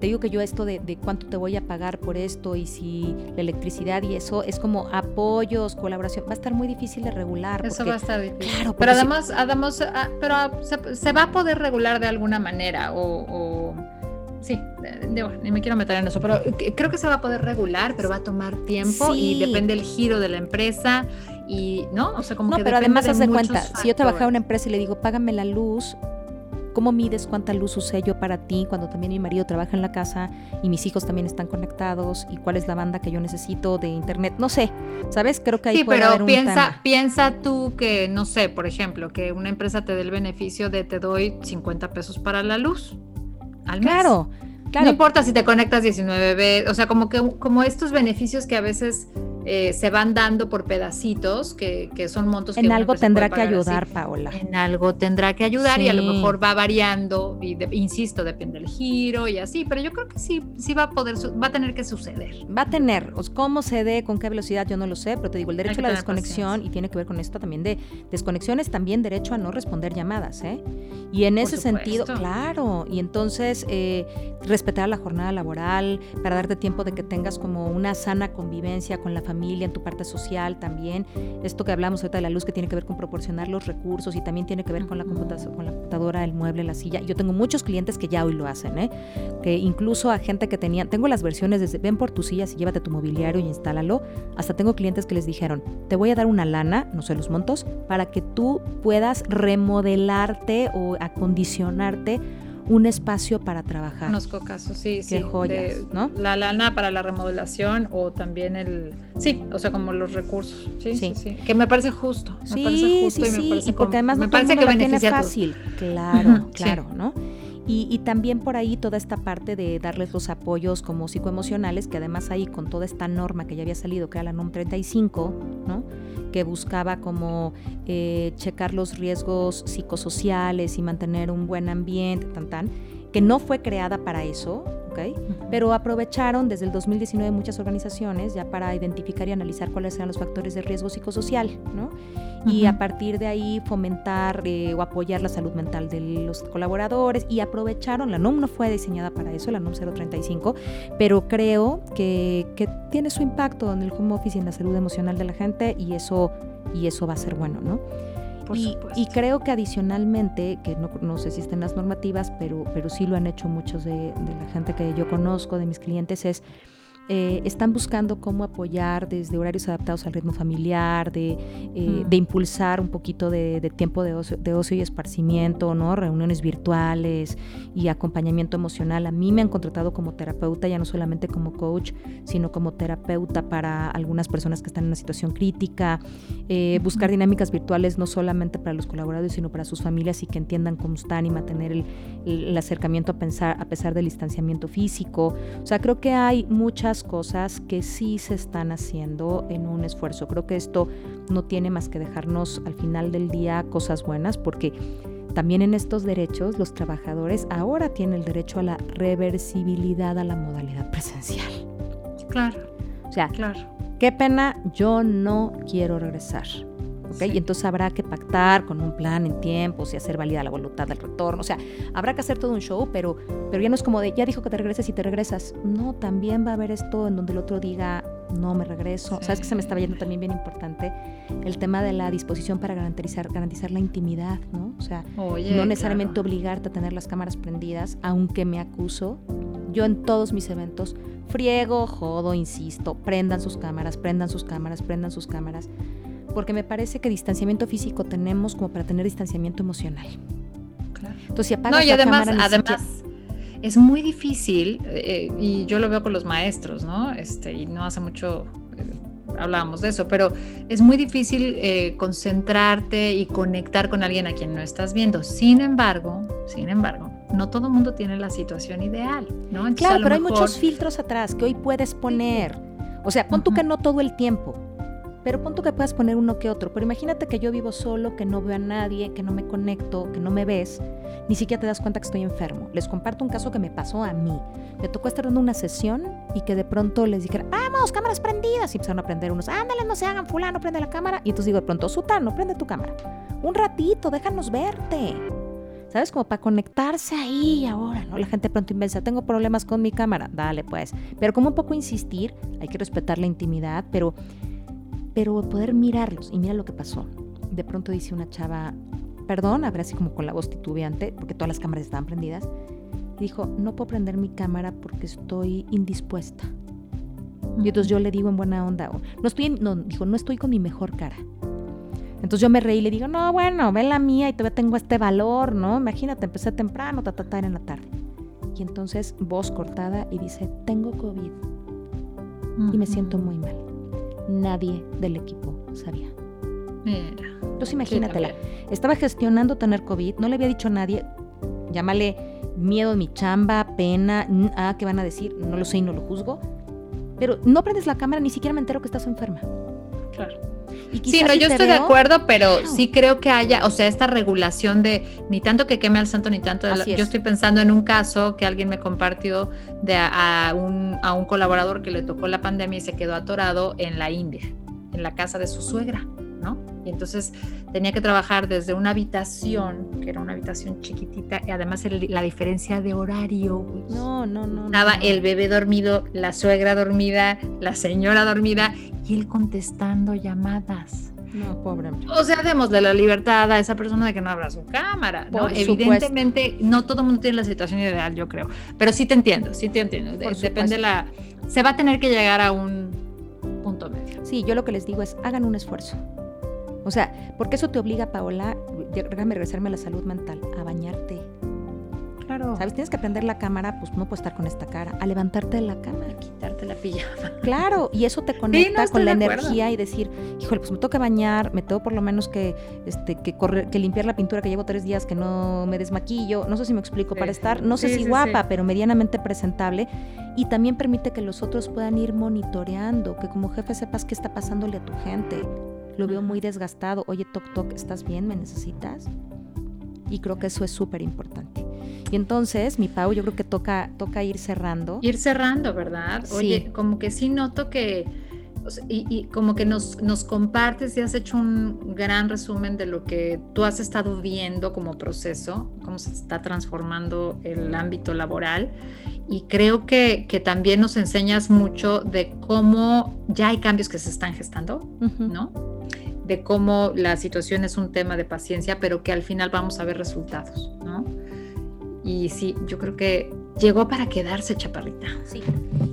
te digo que yo esto de, cuánto te voy a pagar por esto y si la electricidad y eso es como apoyos, colaboración, va a estar muy difícil de regular. Eso va a estar difícil. Claro, pero además, además ah, pero se, va a poder regular de alguna manera o, sí, ni me quiero meter en eso, pero creo que se va a poder regular, pero va a tomar tiempo y depende del giro de la empresa y no, o sea, como no, pero además haz de cuenta, si yo trabajaba en una empresa y le digo, págame la luz, ¿Cómo mides cuánta luz usé yo para ti cuando también mi marido trabaja en la casa y mis hijos también están conectados? ¿Y cuál es la banda que yo necesito de internet? No sé, ¿sabes? Creo que ahí sí, puede pero haber piensa, piensa tú que, no sé, por ejemplo, que una empresa te dé el beneficio de te doy 50 pesos para la luz al mes. Claro. Claro. No importa si te conectas 19 veces, o sea, como que como estos beneficios que a veces eh, se van dando por pedacitos, que, que son montos en algo tendrá que ayudar, Paola. En algo tendrá que ayudar y a lo mejor va variando, y insisto, depende del giro y así, pero yo creo que sí, sí va a poder, va a tener que suceder. Va a tener, cómo se dé, con qué velocidad, yo no lo sé, pero te digo, el derecho a la desconexión, y tiene que ver con esto también de desconexiones, también derecho a no responder llamadas, ¿eh? Y en ese sentido, claro, y entonces eh, respetar la jornada laboral para darte tiempo de que tengas como una sana convivencia con la familia, en tu parte social también. Esto que hablamos ahorita de la luz que tiene que ver con proporcionar los recursos y también tiene que ver con la, computadora, con la computadora, el mueble, la silla. Yo tengo muchos clientes que ya hoy lo hacen, ¿eh? Que incluso a gente que tenía, tengo las versiones desde ven por tus sillas y llévate tu mobiliario y instálalo. Hasta tengo clientes que les dijeron, te voy a dar una lana, no sé los montos, para que tú puedas remodelarte o acondicionarte un espacio para trabajar. Conozco casos, sí, Qué sí. joyas, ¿no? La lana para la remodelación o también el, sí, o sea, como los recursos, sí, sí, sí, que me parece justo, me sí, parece justo sí, y me sí, parece y porque además me no parece que beneficia fácil, [laughs] claro, claro, ¿no? Y, también por ahí toda esta parte de darles los apoyos como psicoemocionales, que además ahí con toda esta norma que ya había salido, que era la NOM 35, ¿no? que buscaba como eh, checar los riesgos psicosociales y mantener un buen ambiente, tan, tan, que no fue creada para eso, ¿ok? Pero aprovecharon desde el 2019 muchas organizaciones ya para identificar y analizar cuáles eran los factores de riesgo psicosocial, ¿no? Y a partir de ahí fomentar eh, o apoyar la salud mental de los colaboradores y aprovecharon, la NOM no fue diseñada para eso, la NOM 035, pero creo que, que tiene su impacto en el home office y en la salud emocional de la gente y eso, y eso va a ser bueno, ¿no? Por y, supuesto. y creo que adicionalmente, que no, no sé si estén las normativas, pero, pero sí lo han hecho muchos de, de la gente que yo conozco, de mis clientes, es eh, están buscando cómo apoyar desde horarios adaptados al ritmo familiar, de, eh, Mm. de impulsar un poquito de, de tiempo de ocio, de ocio y esparcimiento, ¿no? reuniones virtuales y acompañamiento emocional. A mí me han contratado como terapeuta, ya no solamente como coach, sino como terapeuta para algunas personas que están en una situación crítica, eh, buscar dinámicas virtuales no solamente para los colaboradores, sino para sus familias y que entiendan cómo están y mantener el, el- acercamiento a, pensar, a pesar del distanciamiento físico. O sea, creo que hay muchas cosas que sí se están haciendo en un esfuerzo. Creo que esto no tiene más que dejarnos al final del día cosas buenas porque también en estos derechos los trabajadores ahora tienen el derecho a la reversibilidad a la modalidad presencial. Claro, O sea, claro. qué pena, yo no quiero regresar. ¿Ok? Sí. Y entonces habrá que pactar con un plan en tiempos y hacer válida la voluntad del retorno. O sea, habrá que hacer todo un show, pero, pero ya no es como de, ya dijo que te regreses y te regresas. No, también va a haber esto en donde el otro diga, no me regreso. Sí. ¿Sabes que se me estaba yendo también bien importante? El tema de la disposición para garantizar, garantizar la intimidad, ¿no? O sea, Oye, no necesariamente claro. obligarte a tener las cámaras prendidas, aunque me acuso. Yo en todos mis eventos friego, jodo, insisto, prendan sus cámaras, prendan sus cámaras, prendan sus cámaras, porque me parece que distanciamiento físico tenemos como para tener distanciamiento emocional. Claro. Entonces, si apagas No, y la además, cámara, además es muy difícil, eh, y yo lo veo con los maestros, ¿no? Este, y no hace mucho eh, hablábamos de eso, pero es muy difícil eh, concentrarte y conectar con alguien a quien no estás viendo. Sin embargo, sin embargo, no todo el mundo tiene la situación ideal, ¿no? Entonces, Claro, pero hay muchos filtros atrás que hoy puedes poner. O sea, pon tú Ujú. que no todo el tiempo, pero pon tú que puedas poner uno que otro. Pero imagínate que yo vivo solo, que no veo a nadie, que no me conecto, que no me ves, ni siquiera te das cuenta que estoy enfermo. Les comparto un caso que me pasó a mí. Me tocó estar dando una sesión y que de pronto les dijera, vamos, cámaras prendidas. Y empezaron a prender unos, ándale, no se hagan, fulano, prende la cámara. Y entonces digo de pronto, Sutano, prende tu cámara. Un ratito, déjanos verte. ¿Sabes? Como para conectarse ahí ahora, ¿no? La gente pronto invensa, tengo problemas con mi cámara, dale pues. Pero como un poco insistir, hay que respetar la intimidad, pero, pero poder mirarlos. Y mira lo que pasó. De pronto dice una chava, perdón, ver así como con la voz titubeante, porque todas las cámaras estaban prendidas. Y dijo, no puedo prender mi cámara porque estoy indispuesta. Y entonces yo le digo en buena onda, no estoy, en- no, dijo, no estoy con mi mejor cara. Entonces yo me reí y le digo, no, bueno, ve la mía y todavía tengo este valor, ¿no? Imagínate, empecé temprano, ta, ta, ta, en la tarde. Y entonces voz cortada y dice, tengo COVID y me siento muy mal. Nadie del equipo sabía. Mira. Entonces imagínatela, estaba gestionando tener COVID, no le había dicho a nadie, llámale miedo de mi chamba, pena, ah, ¿qué van a decir? No lo sé y no lo juzgo. Pero no prendes la cámara, ni siquiera me entero que estás enferma. Claro. Sí, no, yo estoy de acuerdo, pero sí creo que haya, o sea, esta regulación de ni tanto que queme al santo, ni tanto. Yo estoy pensando en un caso que alguien me compartió de a, un, a un colaborador que le tocó la pandemia y se quedó atorado en la India, en la casa de su suegra. Y entonces tenía que trabajar desde una habitación, que era una habitación chiquitita, y además la diferencia de horario. no, no, no. Estaba el bebé dormido, la suegra dormida, la señora dormida y él contestando llamadas. No, pobre. O sea, démosle la libertad a esa persona de que no abra su cámara, ¿no? Evidentemente, no todo el mundo tiene la situación ideal, yo creo. Pero sí te entiendo, sí te entiendo. Depende la. Se va a tener que llegar a un punto medio. Sí, yo lo que les digo es hagan un esfuerzo. O sea, porque eso te obliga, Paola, déjame regresarme a la salud mental, a bañarte. Claro. ¿Sabes? Tienes que prender la cámara, pues no puedes estar con esta cara, a levantarte de la cama. A quitarte la pijama. Claro, y eso te conecta con la energía y decir, híjole, pues me toca bañar, me tengo por lo menos que, este, que, correr, que limpiar la pintura que llevo tres días, que no me desmaquillo. No sé si me explico, para estar, no sé si guapa, pero medianamente presentable. Y también permite que los otros puedan ir monitoreando, que como jefe sepas qué está pasándole a tu gente lo veo muy desgastado, oye, toc, toc, ¿estás bien? ¿Me necesitas? Y creo que eso es súper importante. Y entonces, mi Pau, yo creo que toca, toca ir cerrando. Ir cerrando, ¿verdad? Oye, como que sí noto que, y, como que nos, nos compartes y has hecho un gran resumen de lo que tú has estado viendo como proceso, cómo se está transformando el ámbito laboral. Y creo que, que también nos enseñas mucho de cómo ya hay cambios que se están gestando, ¿no? De cómo la situación es un tema de paciencia, pero que al final vamos a ver resultados, ¿no? Y sí, yo creo que llegó para quedarse, Chaparrita. Sí.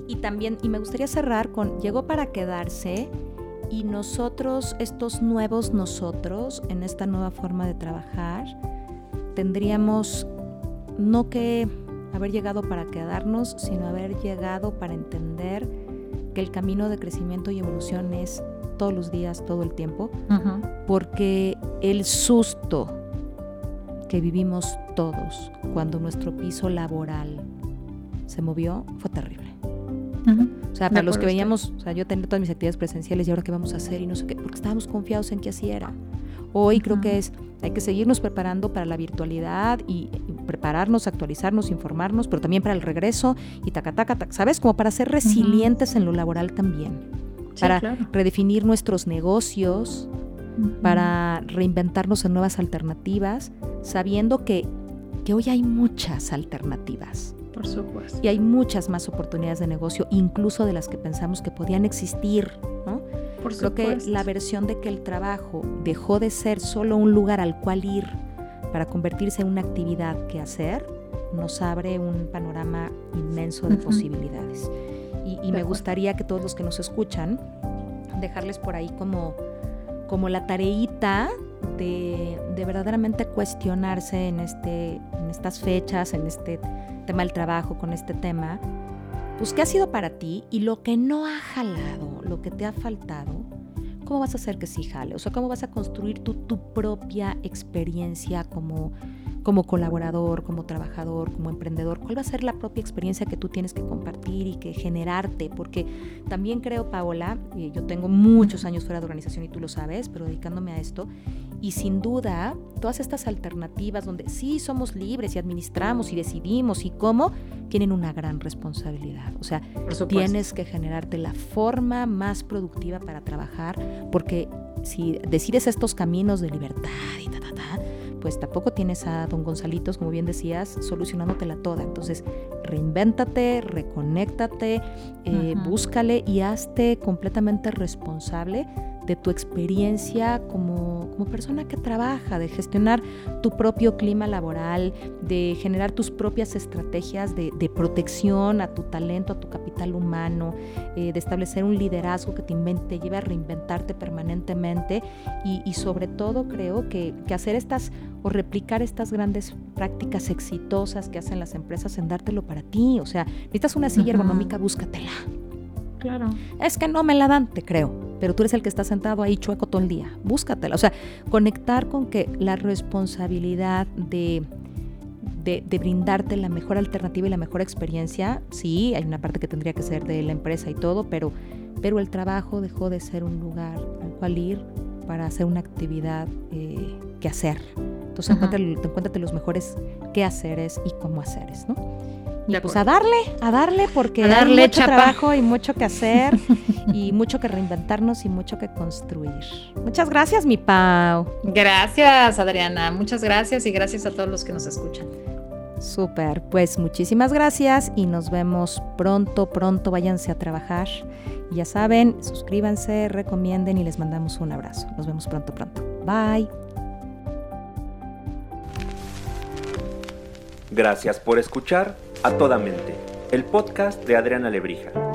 Y también, y me gustaría cerrar con, llegó para quedarse y nosotros, estos nuevos nosotros, en esta nueva forma de trabajar, tendríamos no que haber llegado para quedarnos, sino haber llegado para entender que el camino de crecimiento y evolución es todos los días, todo el tiempo, porque el susto que vivimos todos cuando nuestro piso laboral se movió fue terrible. O sea, para los que veíamos, o sea, yo tenía todas mis actividades presenciales y ahora qué vamos a hacer y no sé qué, porque estábamos confiados en que así era. Hoy creo que es, hay que seguirnos preparando para la virtualidad y, prepararnos, actualizarnos, informarnos, pero también para el regreso y taca, taca, ¿sabes? Como para ser resilientes en lo laboral también para redefinir nuestros negocios, para reinventarnos en nuevas alternativas, sabiendo que, que hoy hay muchas alternativas. Por supuesto. Y hay muchas más oportunidades de negocio, incluso de las que pensamos que podían existir, ¿no? Por Creo que la versión de que el trabajo dejó de ser solo un lugar al cual ir para convertirse en una actividad que hacer, nos abre un panorama inmenso de posibilidades y, me gustaría que todos los que nos escuchan, dejarles por ahí como, como la tareita de, de, verdaderamente cuestionarse en, este, en estas fechas, en este tema del trabajo, con este tema, pues qué ha sido para ti y lo que no ha jalado, lo que te ha faltado, ¿cómo vas a hacer que sí jale? O sea, ¿cómo vas a construir tu, tu propia experiencia como como colaborador, como trabajador, como emprendedor, cuál va a ser la propia experiencia que tú tienes que compartir y que generarte, porque también creo, Paola, yo tengo muchos años fuera de organización y tú lo sabes, pero dedicándome a esto, y sin duda, todas estas alternativas donde sí somos libres y administramos y decidimos y cómo, tienen una gran responsabilidad. O sea, tienes que generarte la forma más productiva para trabajar, porque si decides estos caminos de libertad y ta, ta, ta, pues tampoco tienes a don Gonzalitos, como bien decías, solucionándotela toda. Entonces, reinvéntate, reconéctate, eh, búscale y hazte completamente responsable de tu experiencia como, como, persona que trabaja, de gestionar tu propio clima laboral, de generar tus propias estrategias de, de protección a tu talento, a tu capital humano, eh, de establecer un liderazgo que te, te lleve a reinventarte permanentemente y, y sobre todo creo que, que, hacer estas o replicar estas grandes prácticas exitosas que hacen las empresas en dártelo para ti. O sea, necesitas una silla ergonómica, búscatela. Claro. Es que no me la dan, te creo, pero tú eres el que está sentado ahí chueco todo el día. Búscatela. O sea, conectar con que la responsabilidad de, de, brindarte la mejor alternativa y la mejor experiencia. Sí, hay una parte que tendría que ser de la empresa y todo, pero, pero el trabajo dejó de ser un lugar al cual ir para hacer una actividad eh, que hacer. Entonces, encuéntrate, los mejores qué haceres y cómo haceres, ¿no? Y pues a darle, a darle, porque hay mucho trabajo y mucho que hacer [laughs] y mucho que reinventarnos y mucho que construir. Muchas gracias, mi Pau. Gracias, Adriana. Muchas gracias y gracias a todos los que nos escuchan. Súper, pues muchísimas gracias y nos vemos pronto, pronto. Váyanse a trabajar. ya saben, suscríbanse, recomienden y les mandamos un abrazo. Nos vemos pronto, pronto. Bye. Gracias por escuchar a toda mente, el podcast de Adriana Lebrija.